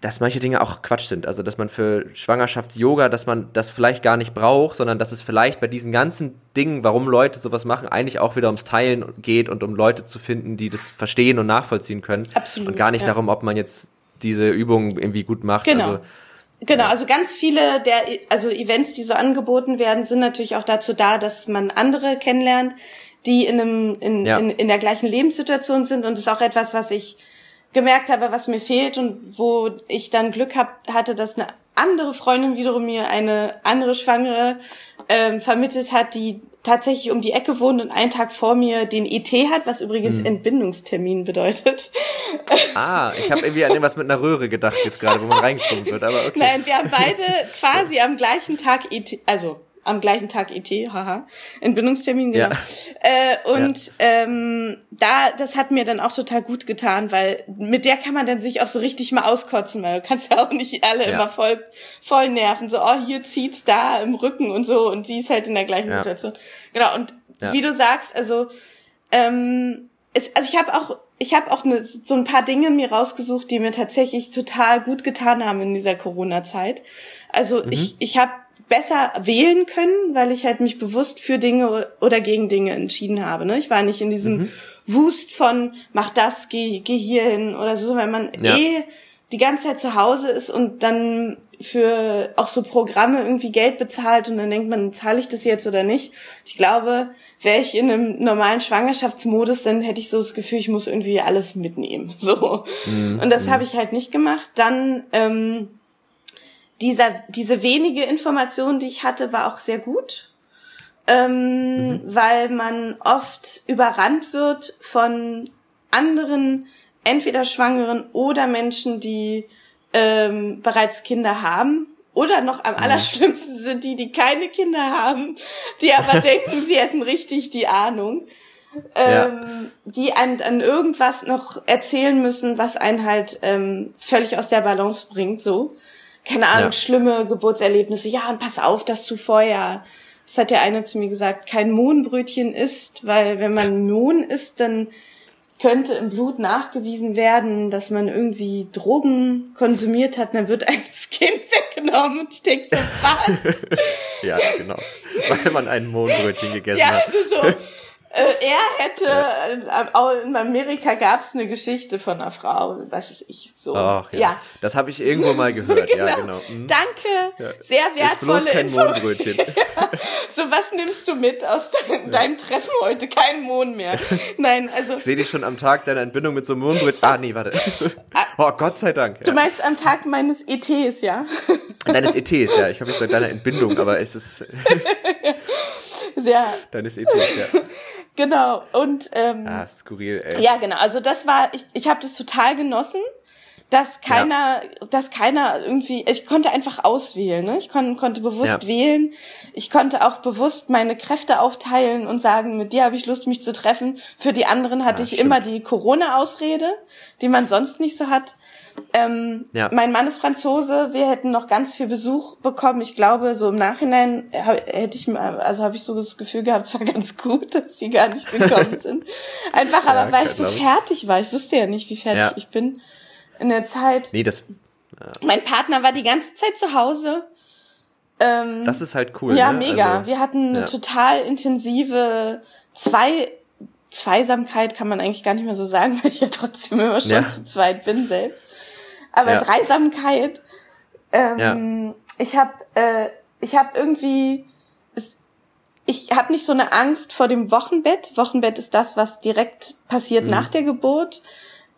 dass manche Dinge auch Quatsch sind. Also, dass man für Schwangerschafts-Yoga, dass man das vielleicht gar nicht braucht, sondern dass es vielleicht bei diesen ganzen Dingen, warum Leute sowas machen, eigentlich auch wieder ums Teilen geht und um Leute zu finden, die das verstehen und nachvollziehen können. Absolut. Und gar nicht ja. darum, ob man jetzt diese Übungen irgendwie gut macht. Genau. Also, Genau, also ganz viele der also Events, die so angeboten werden, sind natürlich auch dazu da, dass man andere kennenlernt, die in einem in, ja. in, in der gleichen Lebenssituation sind und das ist auch etwas, was ich gemerkt habe, was mir fehlt und wo ich dann Glück hab, hatte, dass eine andere Freundin wiederum mir eine andere Schwangere ähm, vermittelt hat, die tatsächlich um die Ecke wohnt und einen Tag vor mir den ET hat, was übrigens hm. Entbindungstermin bedeutet. Ah, ich habe irgendwie an irgendwas mit einer Röhre gedacht jetzt gerade, wo man reingeschoben wird, aber okay. Nein, wir haben beide quasi am gleichen Tag ET, also am gleichen Tag IT, haha, Entbindungstermin, genau. Ja. Äh, und ja. ähm, da, das hat mir dann auch total gut getan, weil mit der kann man dann sich auch so richtig mal auskotzen, weil du kannst ja auch nicht alle ja. immer voll, voll nerven, so, oh, hier zieht's da im Rücken und so, und sie ist halt in der gleichen Situation. Genau, und wie du sagst, also, ähm, es, also ich habe auch ich habe auch ne, so ein paar Dinge mir rausgesucht, die mir tatsächlich total gut getan haben in dieser Corona-Zeit. Also mhm. ich, ich habe besser wählen können, weil ich halt mich bewusst für Dinge oder gegen Dinge entschieden habe. Ne? Ich war nicht in diesem mhm. Wust von mach das, geh, geh hier hin oder so, weil man ja. eh die ganze Zeit zu Hause ist und dann für auch so Programme irgendwie Geld bezahlt und dann denkt man, zahle ich das jetzt oder nicht? Ich glaube, wäre ich in einem normalen Schwangerschaftsmodus, dann hätte ich so das Gefühl, ich muss irgendwie alles mitnehmen. So. Mhm. Und das mhm. habe ich halt nicht gemacht. Dann ähm, dieser, diese wenige Information, die ich hatte, war auch sehr gut. Ähm, mhm. weil man oft überrannt wird von anderen entweder Schwangeren oder Menschen, die ähm, bereits Kinder haben. Oder noch am mhm. allerschlimmsten sind die, die keine Kinder haben, die aber denken, sie hätten richtig die Ahnung. Ähm, ja. die an, an irgendwas noch erzählen müssen, was einen halt ähm, völlig aus der Balance bringt, so. Keine Ahnung, ja. schlimme Geburtserlebnisse. Ja, und pass auf, dass du vorher, das hat der eine zu mir gesagt, kein Mohnbrötchen isst, weil wenn man Mohn isst, dann könnte im Blut nachgewiesen werden, dass man irgendwie Drogen konsumiert hat, dann wird einem das Kind weggenommen. Und ich denke so, was? ja, genau. Weil man ein Mohnbrötchen gegessen ja, hat. Also so, er hätte, ja. äh, in Amerika gab es eine Geschichte von einer Frau, was weiß ich, so. Ach, ja. ja. Das habe ich irgendwo mal gehört, genau. ja, genau. Mhm. Danke, ja. sehr wertvolle ist bloß kein Mohnbrötchen. so, was nimmst du mit aus dein, deinem Treffen heute? Kein Mohn mehr. Nein, also. Ich sehe dich schon am Tag deiner Entbindung mit so einem Mohnbrötchen. Ah, nee, warte. Ah. oh, Gott sei Dank. Du meinst am Tag meines ETs, ja? Deines ETs, ja. Ich habe jetzt deiner Entbindung, aber es ist... sehr... Deines ETs, ja. Genau. Und ähm, ah, skurril, ey. Ja, genau. Also das war, ich, ich habe das total genossen, dass keiner, ja. dass keiner irgendwie, ich konnte einfach auswählen, ne? Ich kon, konnte bewusst ja. wählen. Ich konnte auch bewusst meine Kräfte aufteilen und sagen, mit dir habe ich Lust, mich zu treffen. Für die anderen hatte ja, ich stimmt. immer die Corona-Ausrede, die man sonst nicht so hat. Ähm, ja. Mein Mann ist Franzose, wir hätten noch ganz viel Besuch bekommen. Ich glaube, so im Nachhinein hätte ich also habe ich so das Gefühl gehabt, es war ganz gut, dass die gar nicht gekommen sind. Einfach aber, ja, weil ich so fertig war. Ich wusste ja nicht, wie fertig ja. ich bin in der Zeit. Nee, das. Mein Partner war die ganze Zeit zu Hause. Ähm, das ist halt cool. Ja, ne? mega. Also, wir hatten eine total intensive zwei Zweisamkeit kann man eigentlich gar nicht mehr so sagen, weil ich ja trotzdem immer schon zu zweit bin selbst aber ja. Dreisamkeit. Ähm, ja. Ich habe äh, ich habe irgendwie ich habe nicht so eine Angst vor dem Wochenbett. Wochenbett ist das, was direkt passiert mhm. nach der Geburt,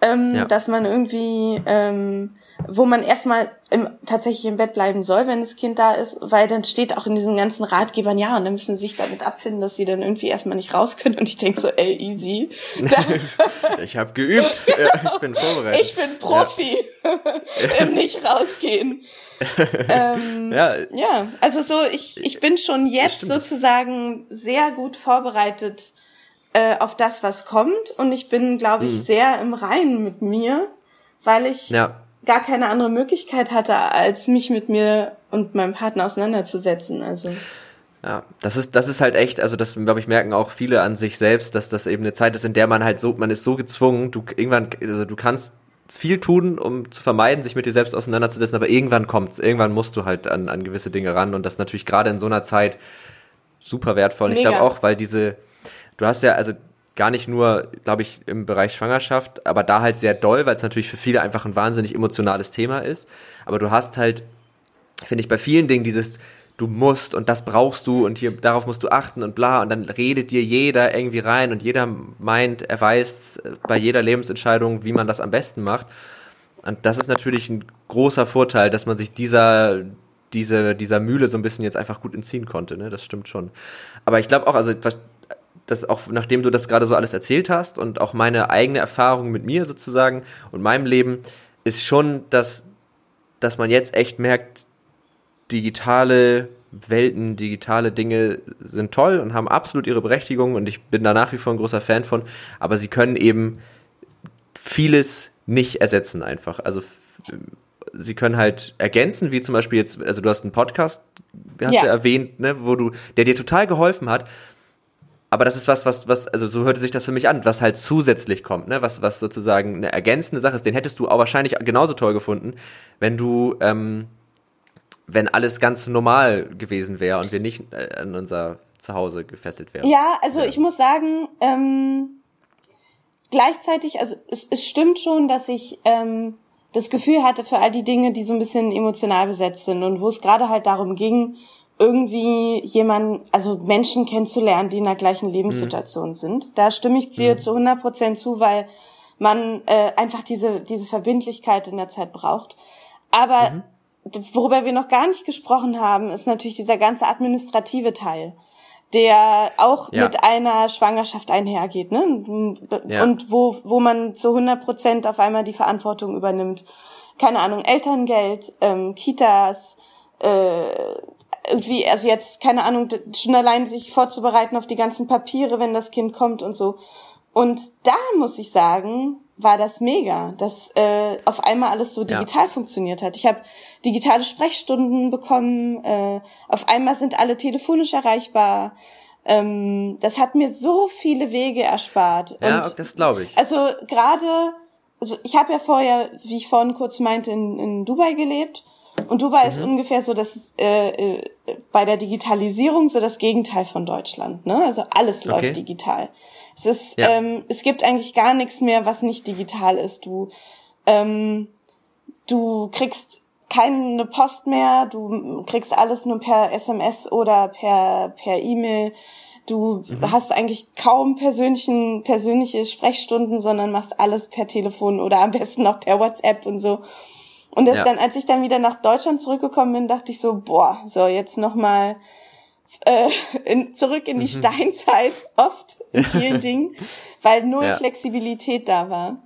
ähm, ja. dass man irgendwie ähm, wo man erstmal im, tatsächlich im Bett bleiben soll, wenn das Kind da ist, weil dann steht auch in diesen ganzen Ratgebern, ja, und dann müssen sie sich damit abfinden, dass sie dann irgendwie erstmal nicht raus können. Und ich denke so, ey, easy. ich habe geübt, ja, ich bin vorbereitet. Ich bin Profi ja. im nicht rausgehen. ähm, ja. ja, also so, ich, ich bin schon jetzt sozusagen sehr gut vorbereitet äh, auf das, was kommt. Und ich bin, glaube ich, mhm. sehr im Reinen mit mir, weil ich ja gar keine andere Möglichkeit hatte, als mich mit mir und meinem Partner auseinanderzusetzen. Also. Ja, das ist, das ist halt echt, also das, glaube ich, merken auch viele an sich selbst, dass das eben eine Zeit ist, in der man halt so, man ist so gezwungen, du irgendwann, also du kannst viel tun, um zu vermeiden, sich mit dir selbst auseinanderzusetzen, aber irgendwann kommt's, irgendwann musst du halt an, an gewisse Dinge ran und das natürlich gerade in so einer Zeit super wertvoll. Und ich glaube auch, weil diese, du hast ja, also gar nicht nur, glaube ich, im Bereich Schwangerschaft, aber da halt sehr doll, weil es natürlich für viele einfach ein wahnsinnig emotionales Thema ist. Aber du hast halt, finde ich, bei vielen Dingen dieses, du musst und das brauchst du und hier darauf musst du achten und bla und dann redet dir jeder irgendwie rein und jeder meint, er weiß bei jeder Lebensentscheidung, wie man das am besten macht. Und das ist natürlich ein großer Vorteil, dass man sich dieser diese dieser Mühle so ein bisschen jetzt einfach gut entziehen konnte, ne? Das stimmt schon. Aber ich glaube auch, also was dass auch nachdem du das gerade so alles erzählt hast und auch meine eigene Erfahrung mit mir sozusagen und meinem Leben ist schon, dass, dass man jetzt echt merkt, digitale Welten, digitale Dinge sind toll und haben absolut ihre Berechtigung und ich bin da nach wie vor ein großer Fan von, aber sie können eben vieles nicht ersetzen einfach. Also sie können halt ergänzen, wie zum Beispiel jetzt, also du hast einen Podcast, hast ja. du erwähnt, ne, wo du, der dir total geholfen hat, aber das ist was, was, was, also so hörte sich das für mich an, was halt zusätzlich kommt, ne? Was, was sozusagen eine ergänzende Sache ist. Den hättest du auch wahrscheinlich genauso toll gefunden, wenn du, ähm, wenn alles ganz normal gewesen wäre und wir nicht äh, an unser Zuhause gefesselt wären. Ja, also ja. ich muss sagen, ähm, gleichzeitig, also es, es stimmt schon, dass ich ähm, das Gefühl hatte für all die Dinge, die so ein bisschen emotional besetzt sind und wo es gerade halt darum ging, irgendwie jemanden, also Menschen kennenzulernen, die in der gleichen Lebenssituation mhm. sind. Da stimme ich dir mhm. zu 100 Prozent zu, weil man äh, einfach diese, diese Verbindlichkeit in der Zeit braucht. Aber mhm. worüber wir noch gar nicht gesprochen haben, ist natürlich dieser ganze administrative Teil der auch ja. mit einer Schwangerschaft einhergeht, ne? Ja. Und wo, wo man zu 100 Prozent auf einmal die Verantwortung übernimmt. Keine Ahnung, Elterngeld, ähm, Kitas, äh, irgendwie, also jetzt, keine Ahnung, schon allein sich vorzubereiten auf die ganzen Papiere, wenn das Kind kommt und so. Und da muss ich sagen, war das mega, dass äh, auf einmal alles so digital ja. funktioniert hat. Ich habe digitale Sprechstunden bekommen, äh, auf einmal sind alle telefonisch erreichbar. Ähm, das hat mir so viele Wege erspart. Ja, Und, das glaube ich. Also gerade, also ich habe ja vorher, wie ich vorhin kurz meinte, in, in Dubai gelebt. Und Dubai mhm. ist ungefähr so, dass äh, äh, bei der Digitalisierung so das Gegenteil von Deutschland. Ne? Also alles läuft okay. digital. Es ist, ja. ähm, es gibt eigentlich gar nichts mehr, was nicht digital ist. Du, ähm, du kriegst keine Post mehr, du kriegst alles nur per SMS oder per per E-Mail. Du mhm. hast eigentlich kaum persönlichen persönliche Sprechstunden, sondern machst alles per Telefon oder am besten auch per WhatsApp und so. Und das ja. dann, als ich dann wieder nach Deutschland zurückgekommen bin, dachte ich so, boah, so jetzt noch mal äh, in, zurück in die mhm. Steinzeit, oft in vielen Dingen, weil null ja. Flexibilität da war.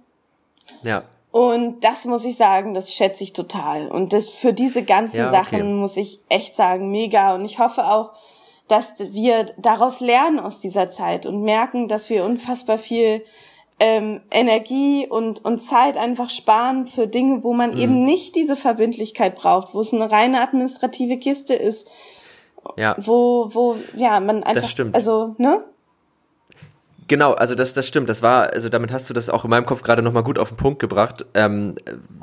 Ja. Und das muss ich sagen, das schätze ich total. Und das für diese ganzen ja, okay. Sachen muss ich echt sagen, mega. Und ich hoffe auch, dass wir daraus lernen aus dieser Zeit und merken, dass wir unfassbar viel ähm, Energie und, und Zeit einfach sparen für Dinge, wo man mhm. eben nicht diese Verbindlichkeit braucht, wo es eine reine administrative Kiste ist, ja. Wo, wo, ja, man einfach, das stimmt. also, ne? Genau, also das, das stimmt. Das war, also damit hast du das auch in meinem Kopf gerade nochmal gut auf den Punkt gebracht, ähm,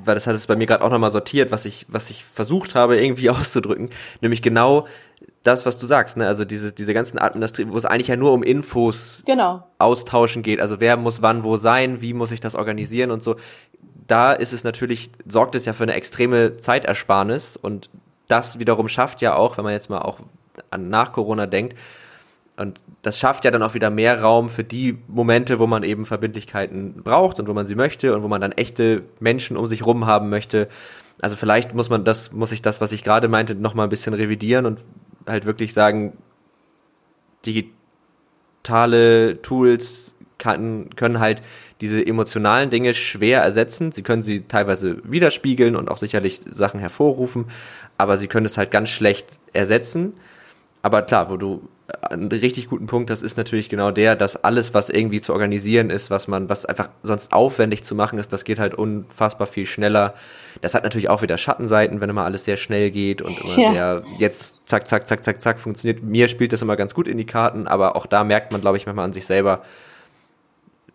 weil das hat es bei mir gerade auch nochmal sortiert, was ich, was ich versucht habe, irgendwie auszudrücken. Nämlich genau das, was du sagst, ne? Also diese, diese ganzen Administrativ, wo es eigentlich ja nur um Infos genau. austauschen geht. Also wer muss wann wo sein, wie muss ich das organisieren und so. Da ist es natürlich, sorgt es ja für eine extreme Zeitersparnis und das wiederum schafft ja auch, wenn man jetzt mal auch an nach Corona denkt, und das schafft ja dann auch wieder mehr Raum für die Momente, wo man eben Verbindlichkeiten braucht und wo man sie möchte und wo man dann echte Menschen um sich rum haben möchte. Also vielleicht muss man das, muss ich das, was ich gerade meinte, nochmal ein bisschen revidieren und halt wirklich sagen, digitale Tools kann, können halt diese emotionalen Dinge schwer ersetzen. Sie können sie teilweise widerspiegeln und auch sicherlich Sachen hervorrufen, aber sie können es halt ganz schlecht ersetzen. Aber klar, wo du einen richtig guten Punkt hast, ist natürlich genau der, dass alles, was irgendwie zu organisieren ist, was man, was einfach sonst aufwendig zu machen ist, das geht halt unfassbar viel schneller. Das hat natürlich auch wieder Schattenseiten, wenn immer alles sehr schnell geht und immer ja. sehr jetzt zack, zack, zack, zack, zack funktioniert. Mir spielt das immer ganz gut in die Karten, aber auch da merkt man, glaube ich, manchmal an sich selber,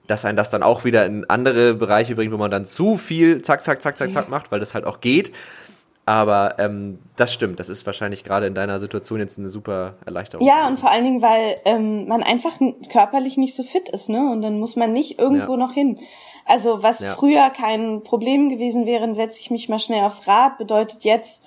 dass ein das dann auch wieder in andere Bereiche bringt, wo man dann zu viel zack, zack, zack, zack, zack macht, weil das halt auch geht. Aber ähm, das stimmt, das ist wahrscheinlich gerade in deiner Situation jetzt eine super Erleichterung. Ja, und vor allen Dingen, weil ähm, man einfach körperlich nicht so fit ist, ne? Und dann muss man nicht irgendwo ja. noch hin. Also was ja. früher kein Problem gewesen wäre, setze ich mich mal schnell aufs Rad, bedeutet jetzt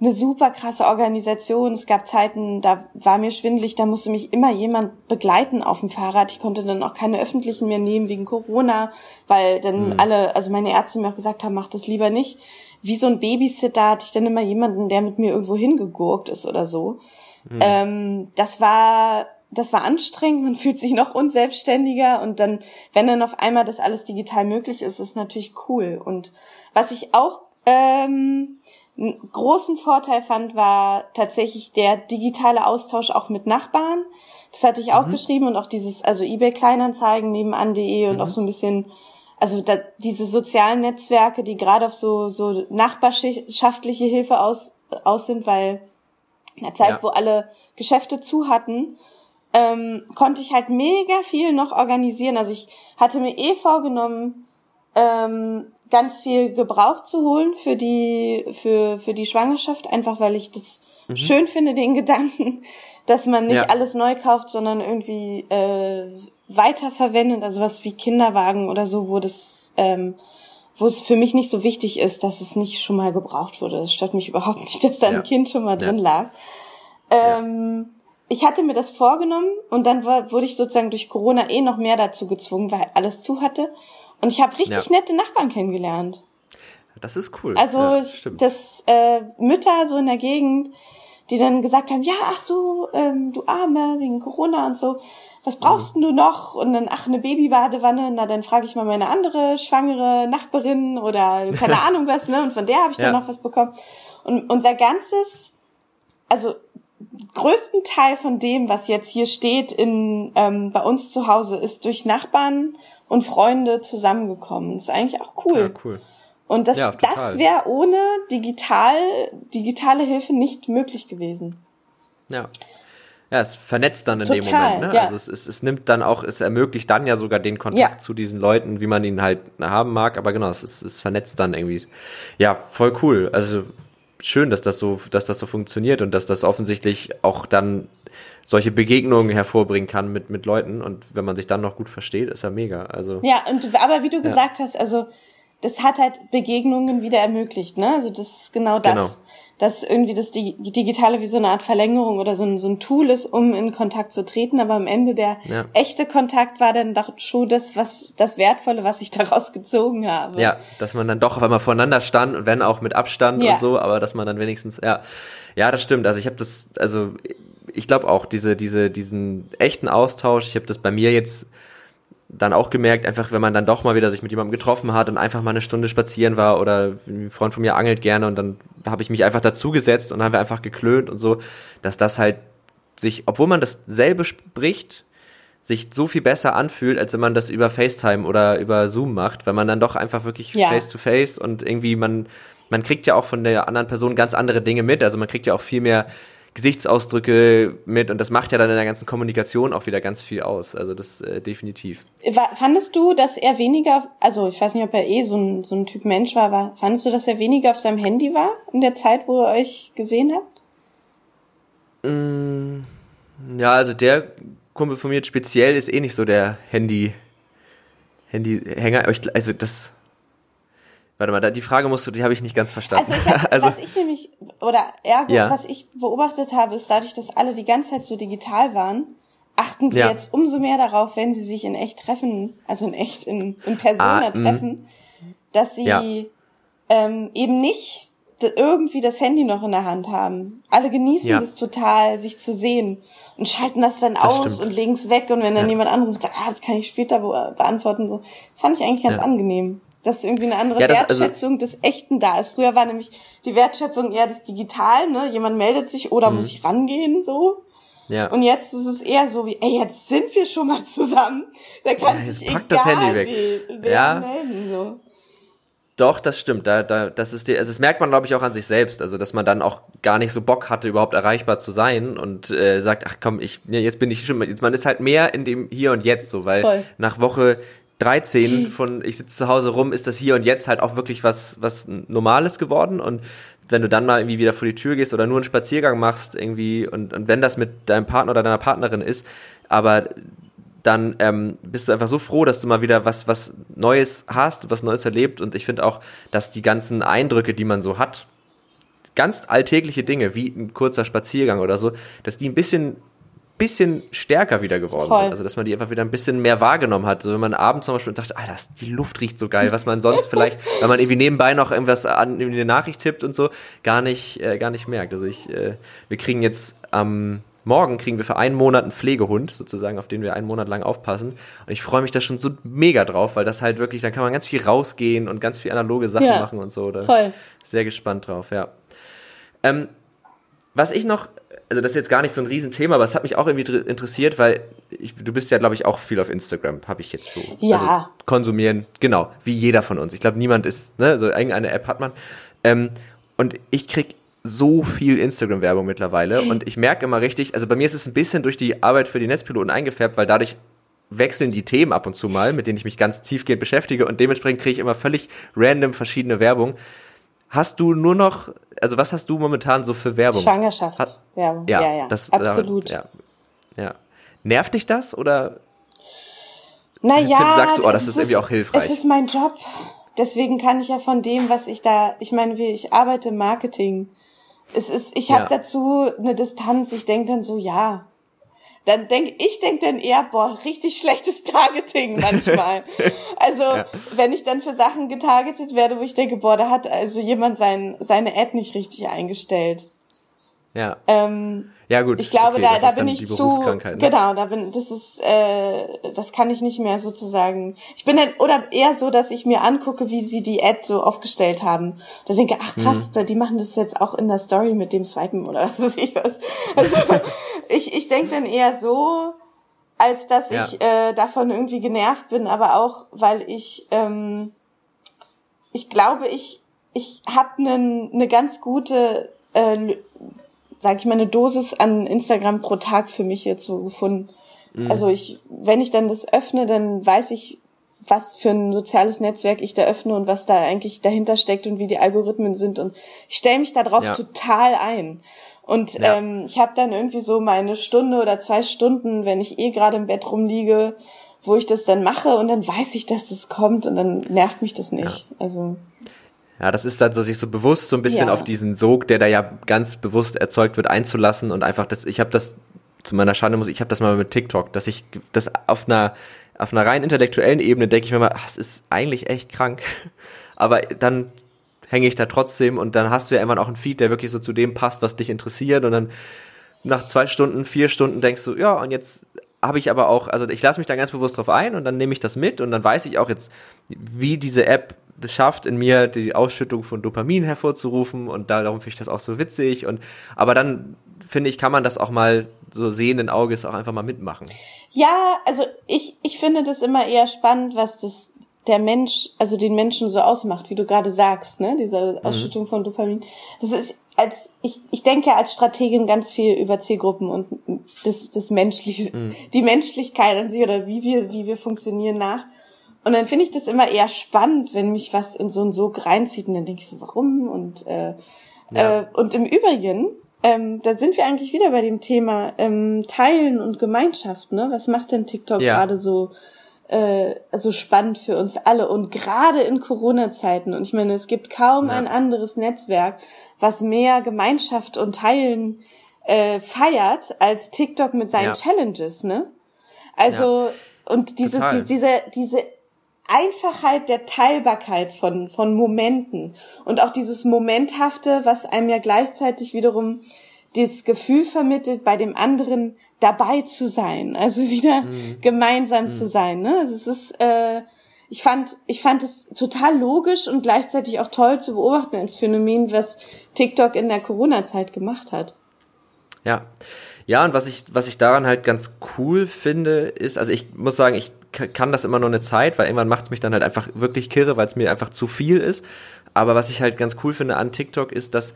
eine super krasse Organisation. Es gab Zeiten, da war mir schwindlig, da musste mich immer jemand begleiten auf dem Fahrrad. Ich konnte dann auch keine öffentlichen mehr nehmen wegen Corona, weil dann mhm. alle, also meine Ärzte mir auch gesagt haben, mach das lieber nicht wie so ein Babysitter hatte ich dann immer jemanden, der mit mir irgendwo hingegurkt ist oder so. Mhm. Ähm, das war das war anstrengend, man fühlt sich noch unselbstständiger und dann, wenn dann auf einmal das alles digital möglich ist, ist natürlich cool. Und was ich auch ähm, einen großen Vorteil fand, war tatsächlich der digitale Austausch auch mit Nachbarn. Das hatte ich auch mhm. geschrieben und auch dieses, also eBay Kleinanzeigen nebenan.de und mhm. auch so ein bisschen also da, diese sozialen Netzwerke, die gerade auf so, so nachbarschaftliche Hilfe aus, aus sind, weil in der Zeit, ja. wo alle Geschäfte zu hatten, ähm, konnte ich halt mega viel noch organisieren. Also ich hatte mir eh vorgenommen, ähm, ganz viel Gebrauch zu holen für die, für, für die Schwangerschaft, einfach weil ich das mhm. schön finde, den Gedanken, dass man nicht ja. alles neu kauft, sondern irgendwie äh, weiterverwendet, also was wie Kinderwagen oder so, wo das ähm, wo es für mich nicht so wichtig ist, dass es nicht schon mal gebraucht wurde. Es stört mich überhaupt nicht, dass da ein ja. Kind schon mal drin ja. lag. Ähm. Ich hatte mir das vorgenommen und dann war, wurde ich sozusagen durch Corona eh noch mehr dazu gezwungen, weil alles zu hatte. Und ich habe richtig nette Nachbarn kennengelernt. Das ist cool. Also ja, das äh, Mütter so in der Gegend, die dann gesagt haben, ja, ach so, ähm, du Arme, wegen Corona und so, was brauchst mhm. du noch? Und dann, ach, eine Babybadewanne, na dann frage ich mal meine andere schwangere Nachbarin oder keine Ahnung was, ne? Und von der habe ich ja. dann noch was bekommen. Und unser ganzes, also größten Teil von dem, was jetzt hier steht in ähm, bei uns zu Hause, ist durch Nachbarn und Freunde zusammengekommen. Das ist eigentlich auch cool. Ja, cool. Und das, ja, das wäre ohne digital, digitale Hilfe nicht möglich gewesen. Ja. Ja, es vernetzt dann in total, dem Moment. Ne? Ja. Also es, es, es nimmt dann auch, es ermöglicht dann ja sogar den Kontakt ja. zu diesen Leuten, wie man ihn halt haben mag. Aber genau, es, es, es vernetzt dann irgendwie. Ja, voll cool. Also schön, dass das so, dass das so funktioniert und dass das offensichtlich auch dann solche Begegnungen hervorbringen kann mit mit Leuten und wenn man sich dann noch gut versteht, ist ja mega. Also ja, und aber wie du gesagt hast, also das hat halt Begegnungen wieder ermöglicht, ne? Also das ist genau das, genau. dass irgendwie das Digitale wie so eine Art Verlängerung oder so ein, so ein Tool ist, um in Kontakt zu treten, aber am Ende der ja. echte Kontakt war dann doch schon das, was das Wertvolle, was ich daraus gezogen habe. Ja, dass man dann doch auf einmal voneinander stand und wenn auch mit Abstand ja. und so, aber dass man dann wenigstens, ja, ja, das stimmt. Also ich habe das, also ich glaube auch diese, diese, diesen echten Austausch. Ich habe das bei mir jetzt dann auch gemerkt, einfach wenn man dann doch mal wieder sich mit jemandem getroffen hat und einfach mal eine Stunde spazieren war oder ein Freund von mir angelt gerne und dann habe ich mich einfach dazugesetzt und dann haben wir einfach geklönt und so, dass das halt sich, obwohl man dasselbe spricht, sich so viel besser anfühlt, als wenn man das über FaceTime oder über Zoom macht, weil man dann doch einfach wirklich ja. face to face und irgendwie man man kriegt ja auch von der anderen Person ganz andere Dinge mit, also man kriegt ja auch viel mehr Gesichtsausdrücke mit und das macht ja dann in der ganzen Kommunikation auch wieder ganz viel aus. Also das äh, definitiv. Fandest du, dass er weniger, also ich weiß nicht, ob er eh so ein, so ein Typ Mensch war, aber fandest du, dass er weniger auf seinem Handy war in der Zeit, wo ihr euch gesehen habt? Mm, ja, also der Kumpel von mir speziell ist eh nicht so der Handy Handy-Hänger. Also das Warte mal, die Frage musst du, die habe ich nicht ganz verstanden. Also, ich hab, also was ich nämlich, oder ergo, ja. was ich beobachtet habe, ist dadurch, dass alle die ganze Zeit so digital waren, achten sie ja. jetzt umso mehr darauf, wenn sie sich in echt treffen, also in echt, in, in Persona ah, treffen, dass sie ja. ähm, eben nicht irgendwie das Handy noch in der Hand haben. Alle genießen ja. das total, sich zu sehen und schalten das dann das aus stimmt. und legen es weg und wenn dann jemand anruft, sagt, ah, das kann ich später beantworten. So, das fand ich eigentlich ganz angenehm dass irgendwie eine andere ja, das, also Wertschätzung also, des Echten da ist. Früher war nämlich die Wertschätzung eher das Digital, ne? Jemand meldet sich oder mhm. muss ich rangehen, so. Ja. Und jetzt ist es eher so wie, ey, jetzt sind wir schon mal zusammen. Da kann ja, sich egal das Handy weg. Wie, ja. melden, so. Doch, das stimmt. Da, da, das ist die, also das merkt man, glaube ich, auch an sich selbst. Also, dass man dann auch gar nicht so Bock hatte, überhaupt erreichbar zu sein und äh, sagt, ach komm, ich, jetzt bin ich schon, jetzt man ist halt mehr in dem Hier und Jetzt so, weil Voll. nach Woche 13 von ich sitze zu Hause rum, ist das hier und jetzt halt auch wirklich was, was Normales geworden. Und wenn du dann mal irgendwie wieder vor die Tür gehst oder nur einen Spaziergang machst, irgendwie, und, und wenn das mit deinem Partner oder deiner Partnerin ist, aber dann ähm, bist du einfach so froh, dass du mal wieder was, was Neues hast, was Neues erlebt. Und ich finde auch, dass die ganzen Eindrücke, die man so hat, ganz alltägliche Dinge, wie ein kurzer Spaziergang oder so, dass die ein bisschen bisschen stärker wieder geworden Voll. sind. Also dass man die einfach wieder ein bisschen mehr wahrgenommen hat. So wenn man abends zum Beispiel sagt, Alter, die Luft riecht so geil, was man sonst vielleicht, wenn man irgendwie nebenbei noch irgendwas an irgendwie eine Nachricht tippt und so, gar nicht, äh, gar nicht merkt. Also ich, äh, wir kriegen jetzt am ähm, Morgen kriegen wir für einen Monat einen Pflegehund, sozusagen, auf den wir einen Monat lang aufpassen. Und ich freue mich da schon so mega drauf, weil das halt wirklich, da kann man ganz viel rausgehen und ganz viel analoge Sachen ja, machen und so. Da voll. Sehr gespannt drauf, ja. Ähm, was ich noch also das ist jetzt gar nicht so ein Riesenthema, aber es hat mich auch irgendwie interessiert, weil ich, du bist ja, glaube ich, auch viel auf Instagram, habe ich jetzt so. Ja. Also konsumieren, genau, wie jeder von uns. Ich glaube, niemand ist, ne, so irgendeine App hat man. Ähm, und ich krieg so viel Instagram-Werbung mittlerweile und ich merke immer richtig, also bei mir ist es ein bisschen durch die Arbeit für die Netzpiloten eingefärbt, weil dadurch wechseln die Themen ab und zu mal, mit denen ich mich ganz tiefgehend beschäftige und dementsprechend kriege ich immer völlig random verschiedene Werbung. Hast du nur noch, also was hast du momentan so für Werbung? Schwangerschaft. Werbung. Ja, ja, ja, das, absolut. Ja, ja. Nervt dich das oder? Naja. Sagst du, oh, das ist irgendwie auch hilfreich. Es ist mein Job. deswegen kann ich ja von dem, was ich da, ich meine, wie ich arbeite im Marketing. Es ist, ich habe ja. dazu eine Distanz. Ich denke dann so, ja, dann denk ich denk dann eher, boah, richtig schlechtes Targeting manchmal. also, ja. wenn ich dann für Sachen getargetet werde, wo ich denke, boah, da hat also jemand sein, seine Ad nicht richtig eingestellt. Ja. Ähm, ja gut. Ich glaube, okay, da, da bin ich zu ne? genau, da bin das ist äh, das kann ich nicht mehr sozusagen. Ich bin dann oder eher so, dass ich mir angucke, wie sie die Ad so aufgestellt haben. Da denke, ach krass, mhm. die machen das jetzt auch in der Story mit dem Swipen oder was weiß ich was. Also ich ich denke dann eher so, als dass ja. ich äh, davon irgendwie genervt bin, aber auch weil ich ähm, ich glaube, ich ich habe eine ne ganz gute äh, sag ich mal, eine Dosis an Instagram pro Tag für mich jetzt so gefunden. Mhm. Also ich, wenn ich dann das öffne, dann weiß ich, was für ein soziales Netzwerk ich da öffne und was da eigentlich dahinter steckt und wie die Algorithmen sind. Und ich stelle mich darauf ja. total ein. Und ja. ähm, ich habe dann irgendwie so meine Stunde oder zwei Stunden, wenn ich eh gerade im Bett rumliege, wo ich das dann mache und dann weiß ich, dass das kommt und dann nervt mich das nicht. Ja. Also ja, das ist dann so, sich so bewusst so ein bisschen ja. auf diesen Sog, der da ja ganz bewusst erzeugt wird, einzulassen und einfach das, ich habe das zu meiner Schande muss, ich habe das mal mit TikTok, dass ich das auf einer auf einer rein intellektuellen Ebene denke ich mir mal, ach, es ist eigentlich echt krank, aber dann hänge ich da trotzdem und dann hast du ja irgendwann auch einen Feed, der wirklich so zu dem passt, was dich interessiert und dann nach zwei Stunden, vier Stunden denkst du, ja, und jetzt habe ich aber auch, also ich lasse mich da ganz bewusst drauf ein und dann nehme ich das mit und dann weiß ich auch jetzt, wie diese App das schafft in mir die Ausschüttung von Dopamin hervorzurufen und darum finde ich das auch so witzig und aber dann finde ich kann man das auch mal so sehenden Auges auch einfach mal mitmachen. Ja, also ich ich finde das immer eher spannend, was das der Mensch, also den Menschen so ausmacht, wie du gerade sagst, ne, diese mhm. Ausschüttung mhm. von Dopamin. Das ist als ich ich denke als Strategin ganz viel über Zielgruppen und das das menschliche mhm. die Menschlichkeit an sich oder wie wir wie wir funktionieren nach. Und dann finde ich das immer eher spannend, wenn mich was in so einen Sog reinzieht und dann denke ich so, warum? Und, äh, ja. äh, und im Übrigen, ähm, da sind wir eigentlich wieder bei dem Thema ähm, Teilen und Gemeinschaft, ne? Was macht denn TikTok ja. gerade so, äh, so spannend für uns alle und gerade in Corona-Zeiten. Und ich meine, es gibt kaum ja. ein anderes Netzwerk, was mehr Gemeinschaft und Teilen äh, feiert als TikTok mit seinen Challenges, ne? Also und diese, die, diese, diese Einfachheit der Teilbarkeit von, von Momenten und auch dieses Momenthafte, was einem ja gleichzeitig wiederum das Gefühl vermittelt, bei dem anderen dabei zu sein, also wieder mhm. gemeinsam mhm. zu sein. Ne? Also es ist, äh, ich fand, ich fand es total logisch und gleichzeitig auch toll zu beobachten als Phänomen, was TikTok in der Corona-Zeit gemacht hat. Ja, ja, und was ich, was ich daran halt ganz cool finde, ist, also ich muss sagen, ich kann das immer nur eine Zeit, weil irgendwann macht es mich dann halt einfach wirklich kirre, weil es mir einfach zu viel ist. Aber was ich halt ganz cool finde an TikTok ist, dass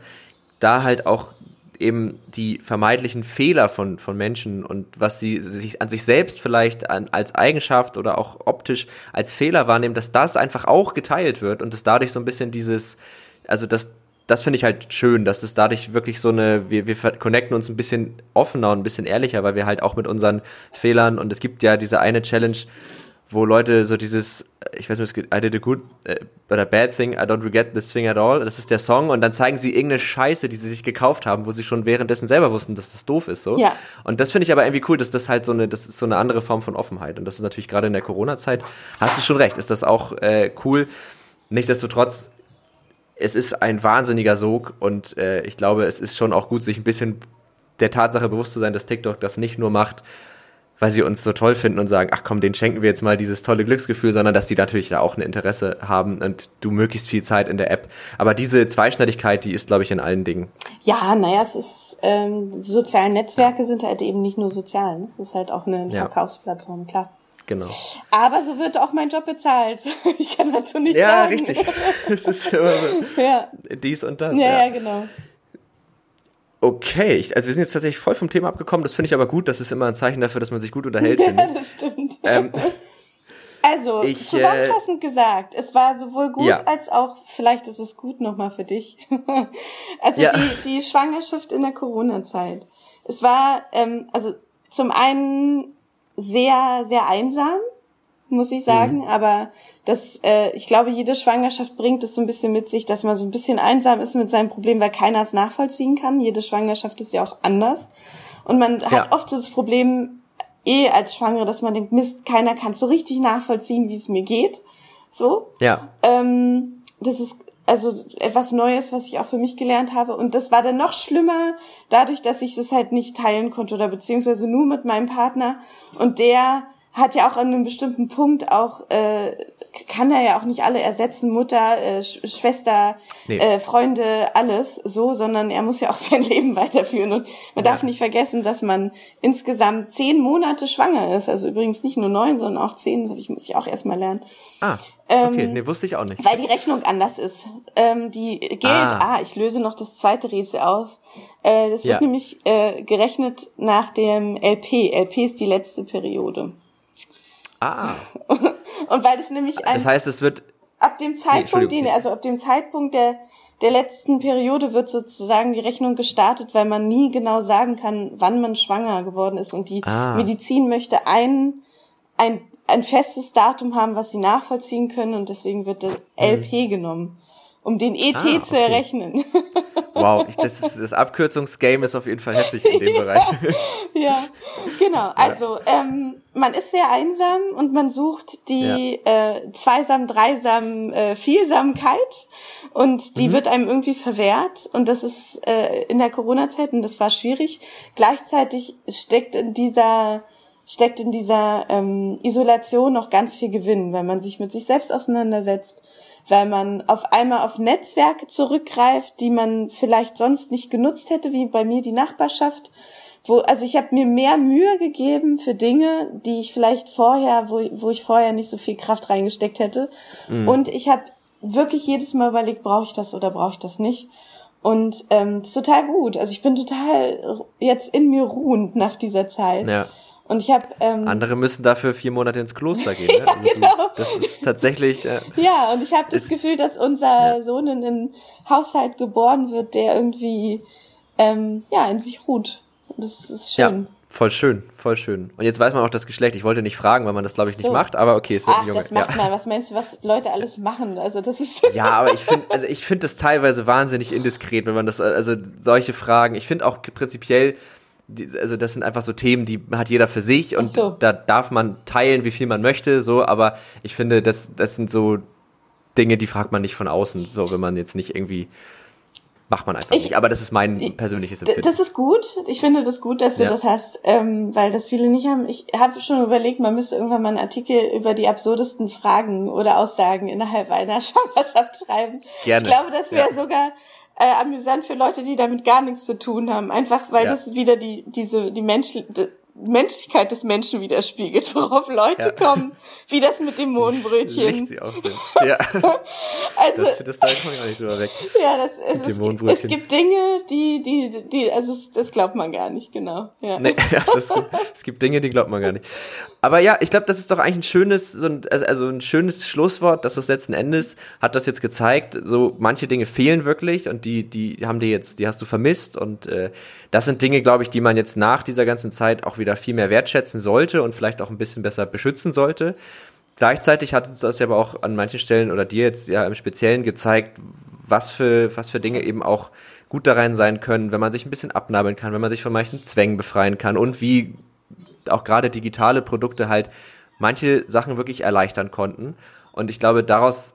da halt auch eben die vermeintlichen Fehler von, von Menschen und was sie sich an sich selbst vielleicht an, als Eigenschaft oder auch optisch als Fehler wahrnehmen, dass das einfach auch geteilt wird und dass dadurch so ein bisschen dieses, also dass das finde ich halt schön, dass es dadurch wirklich so eine, wir, wir connecten uns ein bisschen offener und ein bisschen ehrlicher, weil wir halt auch mit unseren Fehlern und es gibt ja diese eine Challenge, wo Leute so dieses, ich weiß nicht, I did a good, uh, but a bad thing, I don't regret this thing at all. Das ist der Song und dann zeigen sie irgendeine Scheiße, die sie sich gekauft haben, wo sie schon währenddessen selber wussten, dass das doof ist, so. Ja. Und das finde ich aber irgendwie cool, dass das halt so eine, das ist so eine andere Form von Offenheit und das ist natürlich gerade in der Corona-Zeit, hast du schon recht, ist das auch äh, cool. Nichtsdestotrotz es ist ein wahnsinniger Sog und äh, ich glaube, es ist schon auch gut, sich ein bisschen der Tatsache bewusst zu sein, dass TikTok das nicht nur macht, weil sie uns so toll finden und sagen, ach komm, den schenken wir jetzt mal dieses tolle Glücksgefühl, sondern dass die natürlich da auch ein Interesse haben und du möglichst viel Zeit in der App. Aber diese Zweischneidigkeit, die ist, glaube ich, in allen Dingen. Ja, naja, es ist, ähm, die sozialen Netzwerke ja. sind halt eben nicht nur sozial. Es ist halt auch eine Verkaufsplattform, klar. Genau. Aber so wird auch mein Job bezahlt. Ich kann dazu nicht ja, sagen. Ja, richtig. Es ist immer so ja. dies und das. Ja, ja, ja, genau. Okay, also wir sind jetzt tatsächlich voll vom Thema abgekommen. Das finde ich aber gut. Das ist immer ein Zeichen dafür, dass man sich gut unterhält. Ja, das stimmt. Ähm, also, ich, zusammenfassend äh, gesagt, es war sowohl gut ja. als auch, vielleicht ist es gut nochmal für dich. also ja. die, die Schwangerschaft in der Corona-Zeit. Es war, ähm, also zum einen sehr, sehr einsam. muss ich sagen. Mhm. Aber das, äh, ich glaube, jede Schwangerschaft bringt es so ein bisschen mit sich, dass man so ein bisschen einsam ist mit seinem Problem, weil keiner es nachvollziehen kann. Jede Schwangerschaft ist ja auch anders. Und man ja. hat oft so das Problem, eh als Schwangere, dass man denkt, Mist, keiner kann so richtig nachvollziehen, wie es mir geht. So. Ja. Ähm, das ist also etwas Neues, was ich auch für mich gelernt habe. Und das war dann noch schlimmer, dadurch, dass ich das halt nicht teilen konnte oder beziehungsweise nur mit meinem Partner. Und der hat ja auch an einem bestimmten Punkt auch, äh, kann er ja auch nicht alle ersetzen, Mutter, äh, Sch Schwester, nee. äh, Freunde, alles so, sondern er muss ja auch sein Leben weiterführen. Und man ja. darf nicht vergessen, dass man insgesamt zehn Monate schwanger ist. Also übrigens nicht nur neun, sondern auch zehn, das muss ich auch erstmal lernen. Ah. Okay, ähm, nee, wusste ich auch nicht. Weil die Rechnung anders ist. Ähm, die gilt, ah. ah, ich löse noch das zweite Rätsel auf. Äh, das wird ja. nämlich äh, gerechnet nach dem LP. LP ist die letzte Periode. Ah. Und weil das nämlich ein, Das heißt, es wird ab dem Zeitpunkt, nee, den, also ab dem Zeitpunkt der der letzten Periode wird sozusagen die Rechnung gestartet, weil man nie genau sagen kann, wann man schwanger geworden ist und die ah. Medizin möchte ein ein ein festes Datum haben, was sie nachvollziehen können und deswegen wird das LP mhm. genommen um den ET ah, okay. zu errechnen. Wow, ich, das, ist, das Abkürzungsgame ist auf jeden Fall heftig in dem ja, Bereich. Ja, genau. Also ähm, man ist sehr einsam und man sucht die ja. äh, Zweisam, Dreisam, äh, Vielsamkeit und die mhm. wird einem irgendwie verwehrt und das ist äh, in der Corona-Zeit und das war schwierig. Gleichzeitig steckt in dieser steckt in dieser ähm, Isolation noch ganz viel Gewinn, weil man sich mit sich selbst auseinandersetzt weil man auf einmal auf Netzwerke zurückgreift, die man vielleicht sonst nicht genutzt hätte, wie bei mir die Nachbarschaft. Wo, also ich habe mir mehr Mühe gegeben für Dinge, die ich vielleicht vorher, wo, wo ich vorher nicht so viel Kraft reingesteckt hätte. Mhm. Und ich habe wirklich jedes Mal überlegt, brauche ich das oder brauche ich das nicht. Und ähm, ist total gut. Also ich bin total jetzt in mir ruhend nach dieser Zeit. Ja. Und ich habe ähm, andere müssen dafür vier Monate ins Kloster gehen. Ne? ja, also genau. Du, das ist tatsächlich. Äh, ja, und ich habe das Gefühl, dass unser ja. Sohn in einen Haushalt geboren wird, der irgendwie ähm, ja in sich ruht. Das ist schön. Ja. Voll schön, voll schön. Und jetzt weiß man auch das Geschlecht. Ich wollte nicht fragen, weil man das, glaube ich, nicht so. macht, aber okay, es wird Ach, ein Junge. das macht ja. man. Was meinst du, was Leute alles machen? Also das ist. ja, aber ich finde, also ich finde das teilweise wahnsinnig indiskret, wenn man das, also solche Fragen. Ich finde auch prinzipiell, die, also das sind einfach so Themen, die hat jeder für sich und so. da darf man teilen, wie viel man möchte, so, aber ich finde, das, das sind so Dinge, die fragt man nicht von außen, so, wenn man jetzt nicht irgendwie macht man einfach ich, nicht. Aber das ist mein persönliches Empfinden. Das ist gut. Ich finde das gut, dass du ja. das hast, ähm, weil das viele nicht haben. Ich habe schon überlegt, man müsste irgendwann mal einen Artikel über die absurdesten Fragen oder Aussagen innerhalb einer Schwangerschaft schreiben. Gerne. Ich glaube, das wäre ja. sogar äh, amüsant für Leute, die damit gar nichts zu tun haben. Einfach weil ja. das wieder die, diese, die Mensch, Menschlichkeit des Menschen widerspiegelt, worauf Leute ja. kommen, wie das mit dem Mohnbrötchen. sie auch sind. Ja. also, das, das da kommt gar nicht drüber weg. Ja, das ist, es, gibt, es gibt Dinge, die, die, die, also das glaubt man gar nicht, genau. Ja, nee, ja das, es gibt Dinge, die glaubt man gar nicht. Aber ja, ich glaube, das ist doch eigentlich ein schönes, so ein, also, also ein schönes Schlusswort, dass das letzten Endes hat das jetzt gezeigt, so manche Dinge fehlen wirklich und die, die haben dir jetzt, die hast du vermisst und äh, das sind Dinge, glaube ich, die man jetzt nach dieser ganzen Zeit auch wieder wieder viel mehr wertschätzen sollte und vielleicht auch ein bisschen besser beschützen sollte. Gleichzeitig hat uns das aber auch an manchen Stellen oder dir jetzt ja im Speziellen gezeigt, was für, was für Dinge eben auch gut darin sein können, wenn man sich ein bisschen abnabeln kann, wenn man sich von manchen Zwängen befreien kann und wie auch gerade digitale Produkte halt manche Sachen wirklich erleichtern konnten. Und ich glaube, daraus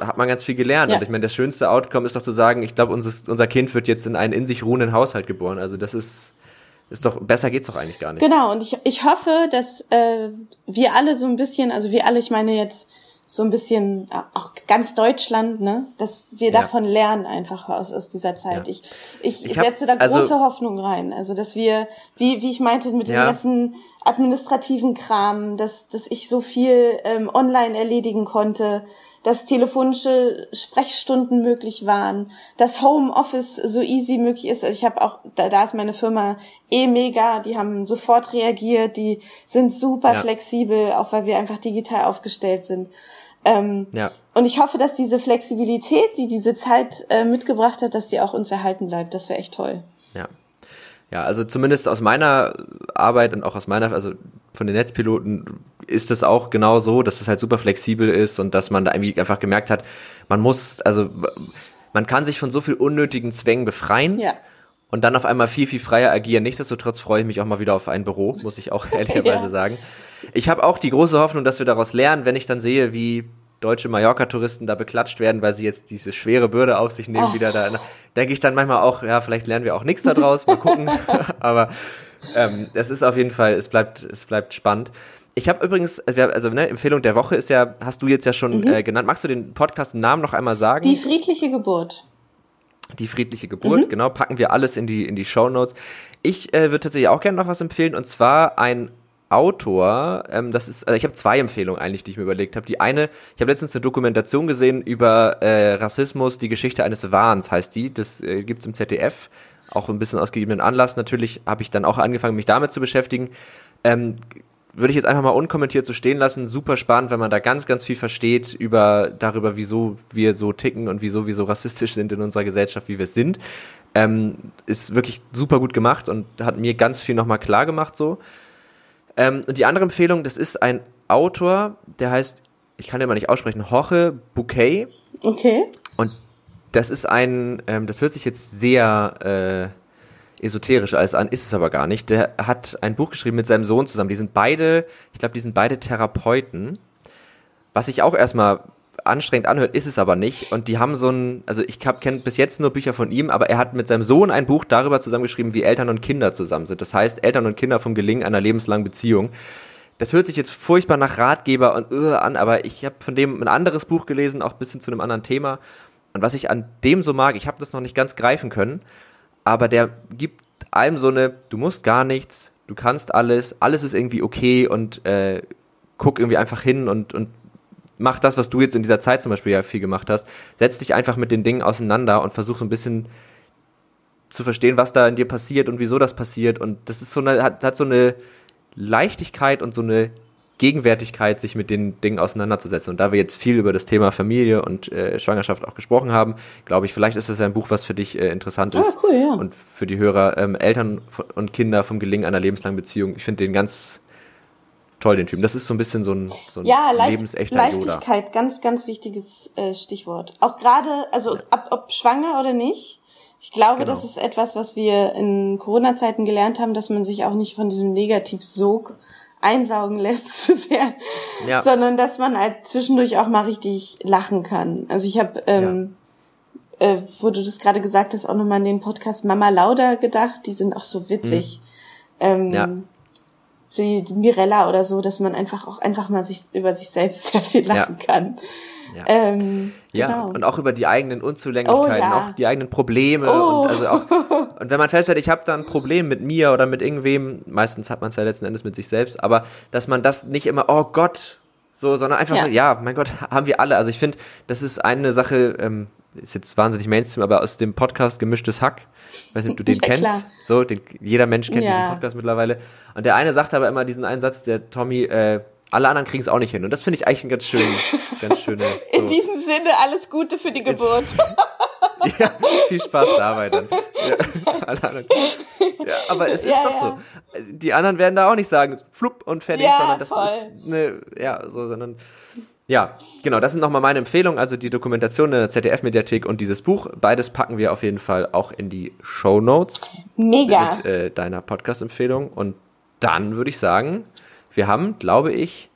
hat man ganz viel gelernt. Ja. Und ich meine, das schönste Outcome ist doch zu sagen, ich glaube, unser, unser Kind wird jetzt in einen in sich ruhenden Haushalt geboren. Also das ist, ist doch, besser geht's doch eigentlich gar nicht. Genau, und ich, ich hoffe, dass äh, wir alle so ein bisschen, also wir alle, ich meine jetzt so ein bisschen, äh, auch ganz Deutschland, ne, dass wir ja. davon lernen einfach aus, aus dieser Zeit. Ja. Ich, ich, ich hab, setze da also große also, Hoffnung rein. Also, dass wir, wie, wie ich meinte, mit diesem ja. ganzen administrativen Kram, dass, dass ich so viel ähm, online erledigen konnte, dass telefonische Sprechstunden möglich waren, dass Homeoffice so easy möglich ist. Also ich habe auch, da, da ist meine Firma eh mega, die haben sofort reagiert, die sind super ja. flexibel, auch weil wir einfach digital aufgestellt sind. Ähm, ja. Und ich hoffe, dass diese Flexibilität, die diese Zeit äh, mitgebracht hat, dass die auch uns erhalten bleibt. Das wäre echt toll. Ja. Ja, also zumindest aus meiner Arbeit und auch aus meiner, also von den Netzpiloten ist es auch genau so, dass es halt super flexibel ist und dass man da irgendwie einfach gemerkt hat, man muss, also man kann sich von so viel unnötigen Zwängen befreien. Ja. Und dann auf einmal viel, viel freier agieren. Nichtsdestotrotz freue ich mich auch mal wieder auf ein Büro, muss ich auch ehrlicherweise ja. sagen. Ich habe auch die große Hoffnung, dass wir daraus lernen, wenn ich dann sehe, wie deutsche Mallorca-Touristen da beklatscht werden, weil sie jetzt diese schwere Bürde auf sich nehmen, oh. wieder da. Denke ich dann manchmal auch, ja, vielleicht lernen wir auch nichts daraus, mal gucken. Aber ähm, es ist auf jeden Fall, es bleibt, es bleibt spannend. Ich habe übrigens, also, also ne, Empfehlung der Woche ist ja, hast du jetzt ja schon mhm. äh, genannt. Magst du den Podcast-Namen noch einmal sagen? Die friedliche Geburt. Die friedliche Geburt, mhm. genau, packen wir alles in die in die Show Notes. Ich äh, würde tatsächlich auch gerne noch was empfehlen und zwar ein Autor, ähm, das ist, also ich habe zwei Empfehlungen eigentlich, die ich mir überlegt habe. Die eine, ich habe letztens eine Dokumentation gesehen über äh, Rassismus, die Geschichte eines Wahns heißt die. Das äh, gibt's im ZDF, auch ein bisschen aus gegebenen Anlass. Natürlich habe ich dann auch angefangen, mich damit zu beschäftigen. Ähm, würde ich jetzt einfach mal unkommentiert so stehen lassen. Super spannend, wenn man da ganz, ganz viel versteht über darüber, wieso wir so ticken und wieso wir so rassistisch sind in unserer Gesellschaft, wie wir es sind. Ähm, ist wirklich super gut gemacht und hat mir ganz viel nochmal klar gemacht so. Ähm, und die andere Empfehlung, das ist ein Autor, der heißt, ich kann den mal nicht aussprechen, Jorge Bouquet. Okay. Und das ist ein, ähm, das hört sich jetzt sehr äh, esoterisch alles an, ist es aber gar nicht. Der hat ein Buch geschrieben mit seinem Sohn zusammen. Die sind beide, ich glaube, die sind beide Therapeuten. Was ich auch erstmal anstrengend anhört, ist es aber nicht. Und die haben so ein, also ich kenne bis jetzt nur Bücher von ihm, aber er hat mit seinem Sohn ein Buch darüber zusammengeschrieben, wie Eltern und Kinder zusammen sind. Das heißt, Eltern und Kinder vom Gelingen einer lebenslangen Beziehung. Das hört sich jetzt furchtbar nach Ratgeber und uh, an, aber ich habe von dem ein anderes Buch gelesen, auch bisschen zu einem anderen Thema. Und was ich an dem so mag, ich habe das noch nicht ganz greifen können, aber der gibt allem so eine, du musst gar nichts, du kannst alles, alles ist irgendwie okay und äh, guck irgendwie einfach hin und, und mach das, was du jetzt in dieser Zeit zum Beispiel ja viel gemacht hast. Setz dich einfach mit den Dingen auseinander und versuch so ein bisschen zu verstehen, was da in dir passiert und wieso das passiert. Und das ist so eine, hat, hat so eine Leichtigkeit und so eine Gegenwärtigkeit, sich mit den Dingen auseinanderzusetzen. Und da wir jetzt viel über das Thema Familie und äh, Schwangerschaft auch gesprochen haben, glaube ich, vielleicht ist das ein Buch, was für dich äh, interessant ah, ist. Cool, ja. Und für die Hörer, ähm, Eltern und Kinder vom Gelingen einer lebenslangen Beziehung. Ich finde den ganz toll, den Typen. Das ist so ein bisschen so ein, so ein ja, leicht, lebensechter Leichtigkeit, Yoda. ganz, ganz wichtiges äh, Stichwort. Auch gerade, also ab, ob schwanger oder nicht, ich glaube, genau. das ist etwas, was wir in Corona-Zeiten gelernt haben, dass man sich auch nicht von diesem Negativsog einsaugen lässt zu sehr, ja. sondern dass man halt zwischendurch auch mal richtig lachen kann. Also ich habe, ähm, ja. äh, wo du das gerade gesagt hast, auch nochmal an den Podcast Mama Lauda gedacht. Die sind auch so witzig. Mhm. Ähm, ja wie Mirella oder so, dass man einfach auch einfach mal sich über sich selbst sehr viel lachen ja. kann. Ja. Ähm, ja, genau. und auch über die eigenen Unzulänglichkeiten, oh, ja. auch die eigenen Probleme oh. und also auch und wenn man feststellt, ich habe da ein Problem mit mir oder mit irgendwem, meistens hat man es ja letzten Endes mit sich selbst, aber dass man das nicht immer, oh Gott, so, sondern einfach ja. so, ja, mein Gott, haben wir alle. Also ich finde, das ist eine Sache, ähm, ist jetzt wahnsinnig Mainstream, aber aus dem Podcast Gemischtes Hack, ich weiß nicht, ob du den ja, kennst. Klar. So, den, jeder Mensch kennt ja. diesen Podcast mittlerweile. Und der eine sagt aber immer diesen einen Satz, der Tommy, äh, alle anderen kriegen es auch nicht hin. Und das finde ich eigentlich ein ganz schön, ganz schöne. So. In diesem Sinne alles Gute für die Geburt. ja, viel Spaß dabei dann. Ja, ja aber es ist ja, doch so. Die anderen werden da auch nicht sagen, flupp und fertig, sondern das voll. ist eine, ja, so, sondern ja, genau, das sind nochmal meine Empfehlungen, also die Dokumentation in der ZDF-Mediathek und dieses Buch. Beides packen wir auf jeden Fall auch in die Show Notes. Mega. Mit äh, deiner Podcast-Empfehlung. Und dann würde ich sagen, wir haben, glaube ich,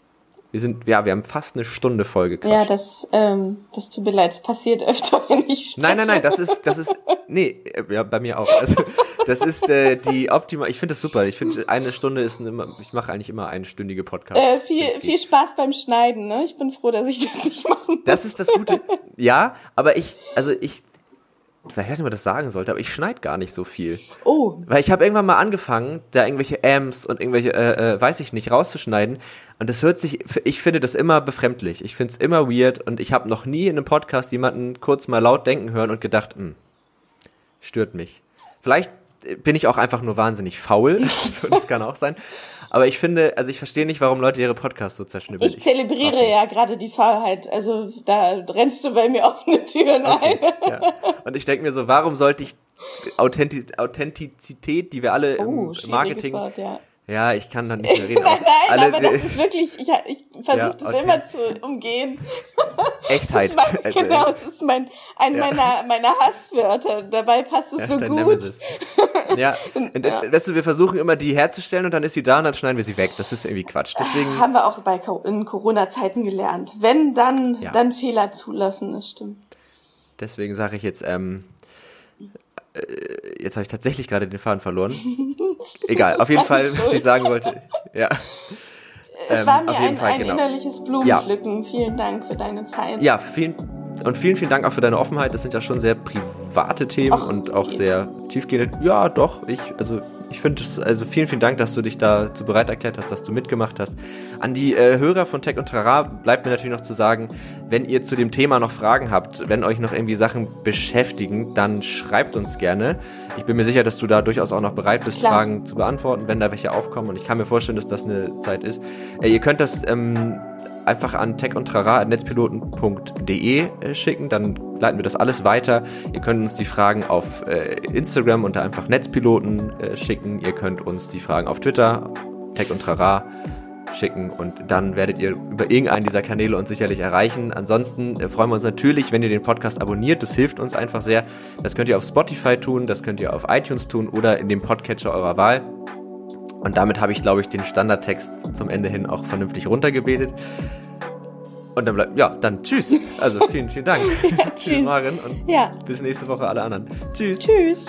wir sind, ja, wir haben fast eine Stunde voll gequatscht. Ja, das, ähm, das tut mir leid, es passiert öfter, wenn ich spreche. Nein, nein, nein, das ist, das ist, nee, äh, ja, bei mir auch. Also, das ist äh, die optimal, ich finde das super. Ich finde, eine Stunde ist immer, ich mache eigentlich immer einstündige Podcasts. Äh, viel, viel Spaß beim Schneiden, ne? Ich bin froh, dass ich das nicht machen muss. Das ist das Gute. Ja, aber ich, also ich, ich weiß nicht, ob man das sagen sollte, aber ich schneide gar nicht so viel. Oh. Weil ich habe irgendwann mal angefangen, da irgendwelche Amps und irgendwelche, äh, äh, weiß ich nicht, rauszuschneiden. Und das hört sich, ich finde das immer befremdlich. Ich finde es immer weird und ich habe noch nie in einem Podcast jemanden kurz mal laut denken hören und gedacht, hm, stört mich. Vielleicht bin ich auch einfach nur wahnsinnig faul. so, das kann auch sein. Aber ich finde, also ich verstehe nicht, warum Leute ihre Podcasts so zerschnibbeln. Ich zelebriere okay. ja gerade die Faulheit. Also da rennst du bei mir offene Türen okay. ein. ja. Und ich denke mir so, warum sollte ich Authentiz Authentizität, die wir alle oh, im Marketing Wort, ja. Ja, ich kann dann nicht mehr reden. nein, nein, aber das ist wirklich, ich, ich versuche ja, das okay. immer zu umgehen. Echtheit. Das mein, also, genau, es ist mein, ein ja. meiner, meiner Hasswörter. Dabei passt es ja, so gut. Nemesis. Ja, ja. Weißt du, wir versuchen immer die herzustellen und dann ist sie da und dann schneiden wir sie weg. Das ist irgendwie Quatsch. Deswegen haben wir auch bei in Corona-Zeiten gelernt. Wenn dann, dann Fehler zulassen, das stimmt. Deswegen sage ich jetzt, ähm, äh, jetzt habe ich tatsächlich gerade den Faden verloren. Egal, auf jeden Fall, was ich sagen wollte. Ja. Es ähm, war mir ein, Fall, ein genau. innerliches Blumenpflücken. Ja. Vielen Dank für deine Zeit. Ja, vielen, und vielen, vielen Dank auch für deine Offenheit. Das sind ja schon sehr private Themen Och, und auch geht. sehr tiefgehende. Ja, doch. Ich, also ich finde es, also vielen, vielen Dank, dass du dich dazu bereit erklärt hast, dass du mitgemacht hast. An die äh, Hörer von Tech und Trara bleibt mir natürlich noch zu sagen, wenn ihr zu dem Thema noch Fragen habt, wenn euch noch irgendwie Sachen beschäftigen, dann schreibt uns gerne. Ich bin mir sicher, dass du da durchaus auch noch bereit bist, Klar. Fragen zu beantworten, wenn da welche aufkommen. Und ich kann mir vorstellen, dass das eine Zeit ist. Äh, ihr könnt das ähm, einfach an techundtrara.netzpiloten.de äh, schicken, dann leiten wir das alles weiter. Ihr könnt uns die Fragen auf äh, Instagram unter einfach Netzpiloten äh, schicken. Ihr könnt uns die Fragen auf Twitter, Tech schicken und dann werdet ihr über irgendeinen dieser Kanäle uns sicherlich erreichen. Ansonsten freuen wir uns natürlich, wenn ihr den Podcast abonniert. Das hilft uns einfach sehr. Das könnt ihr auf Spotify tun, das könnt ihr auf iTunes tun oder in dem Podcatcher eurer Wahl. Und damit habe ich, glaube ich, den Standardtext zum Ende hin auch vernünftig runtergebetet. Und dann bleibt, ja, dann tschüss. Also vielen, vielen Dank. ja, tschüss, Maren. Und ja. bis nächste Woche alle anderen. Tschüss. Tschüss.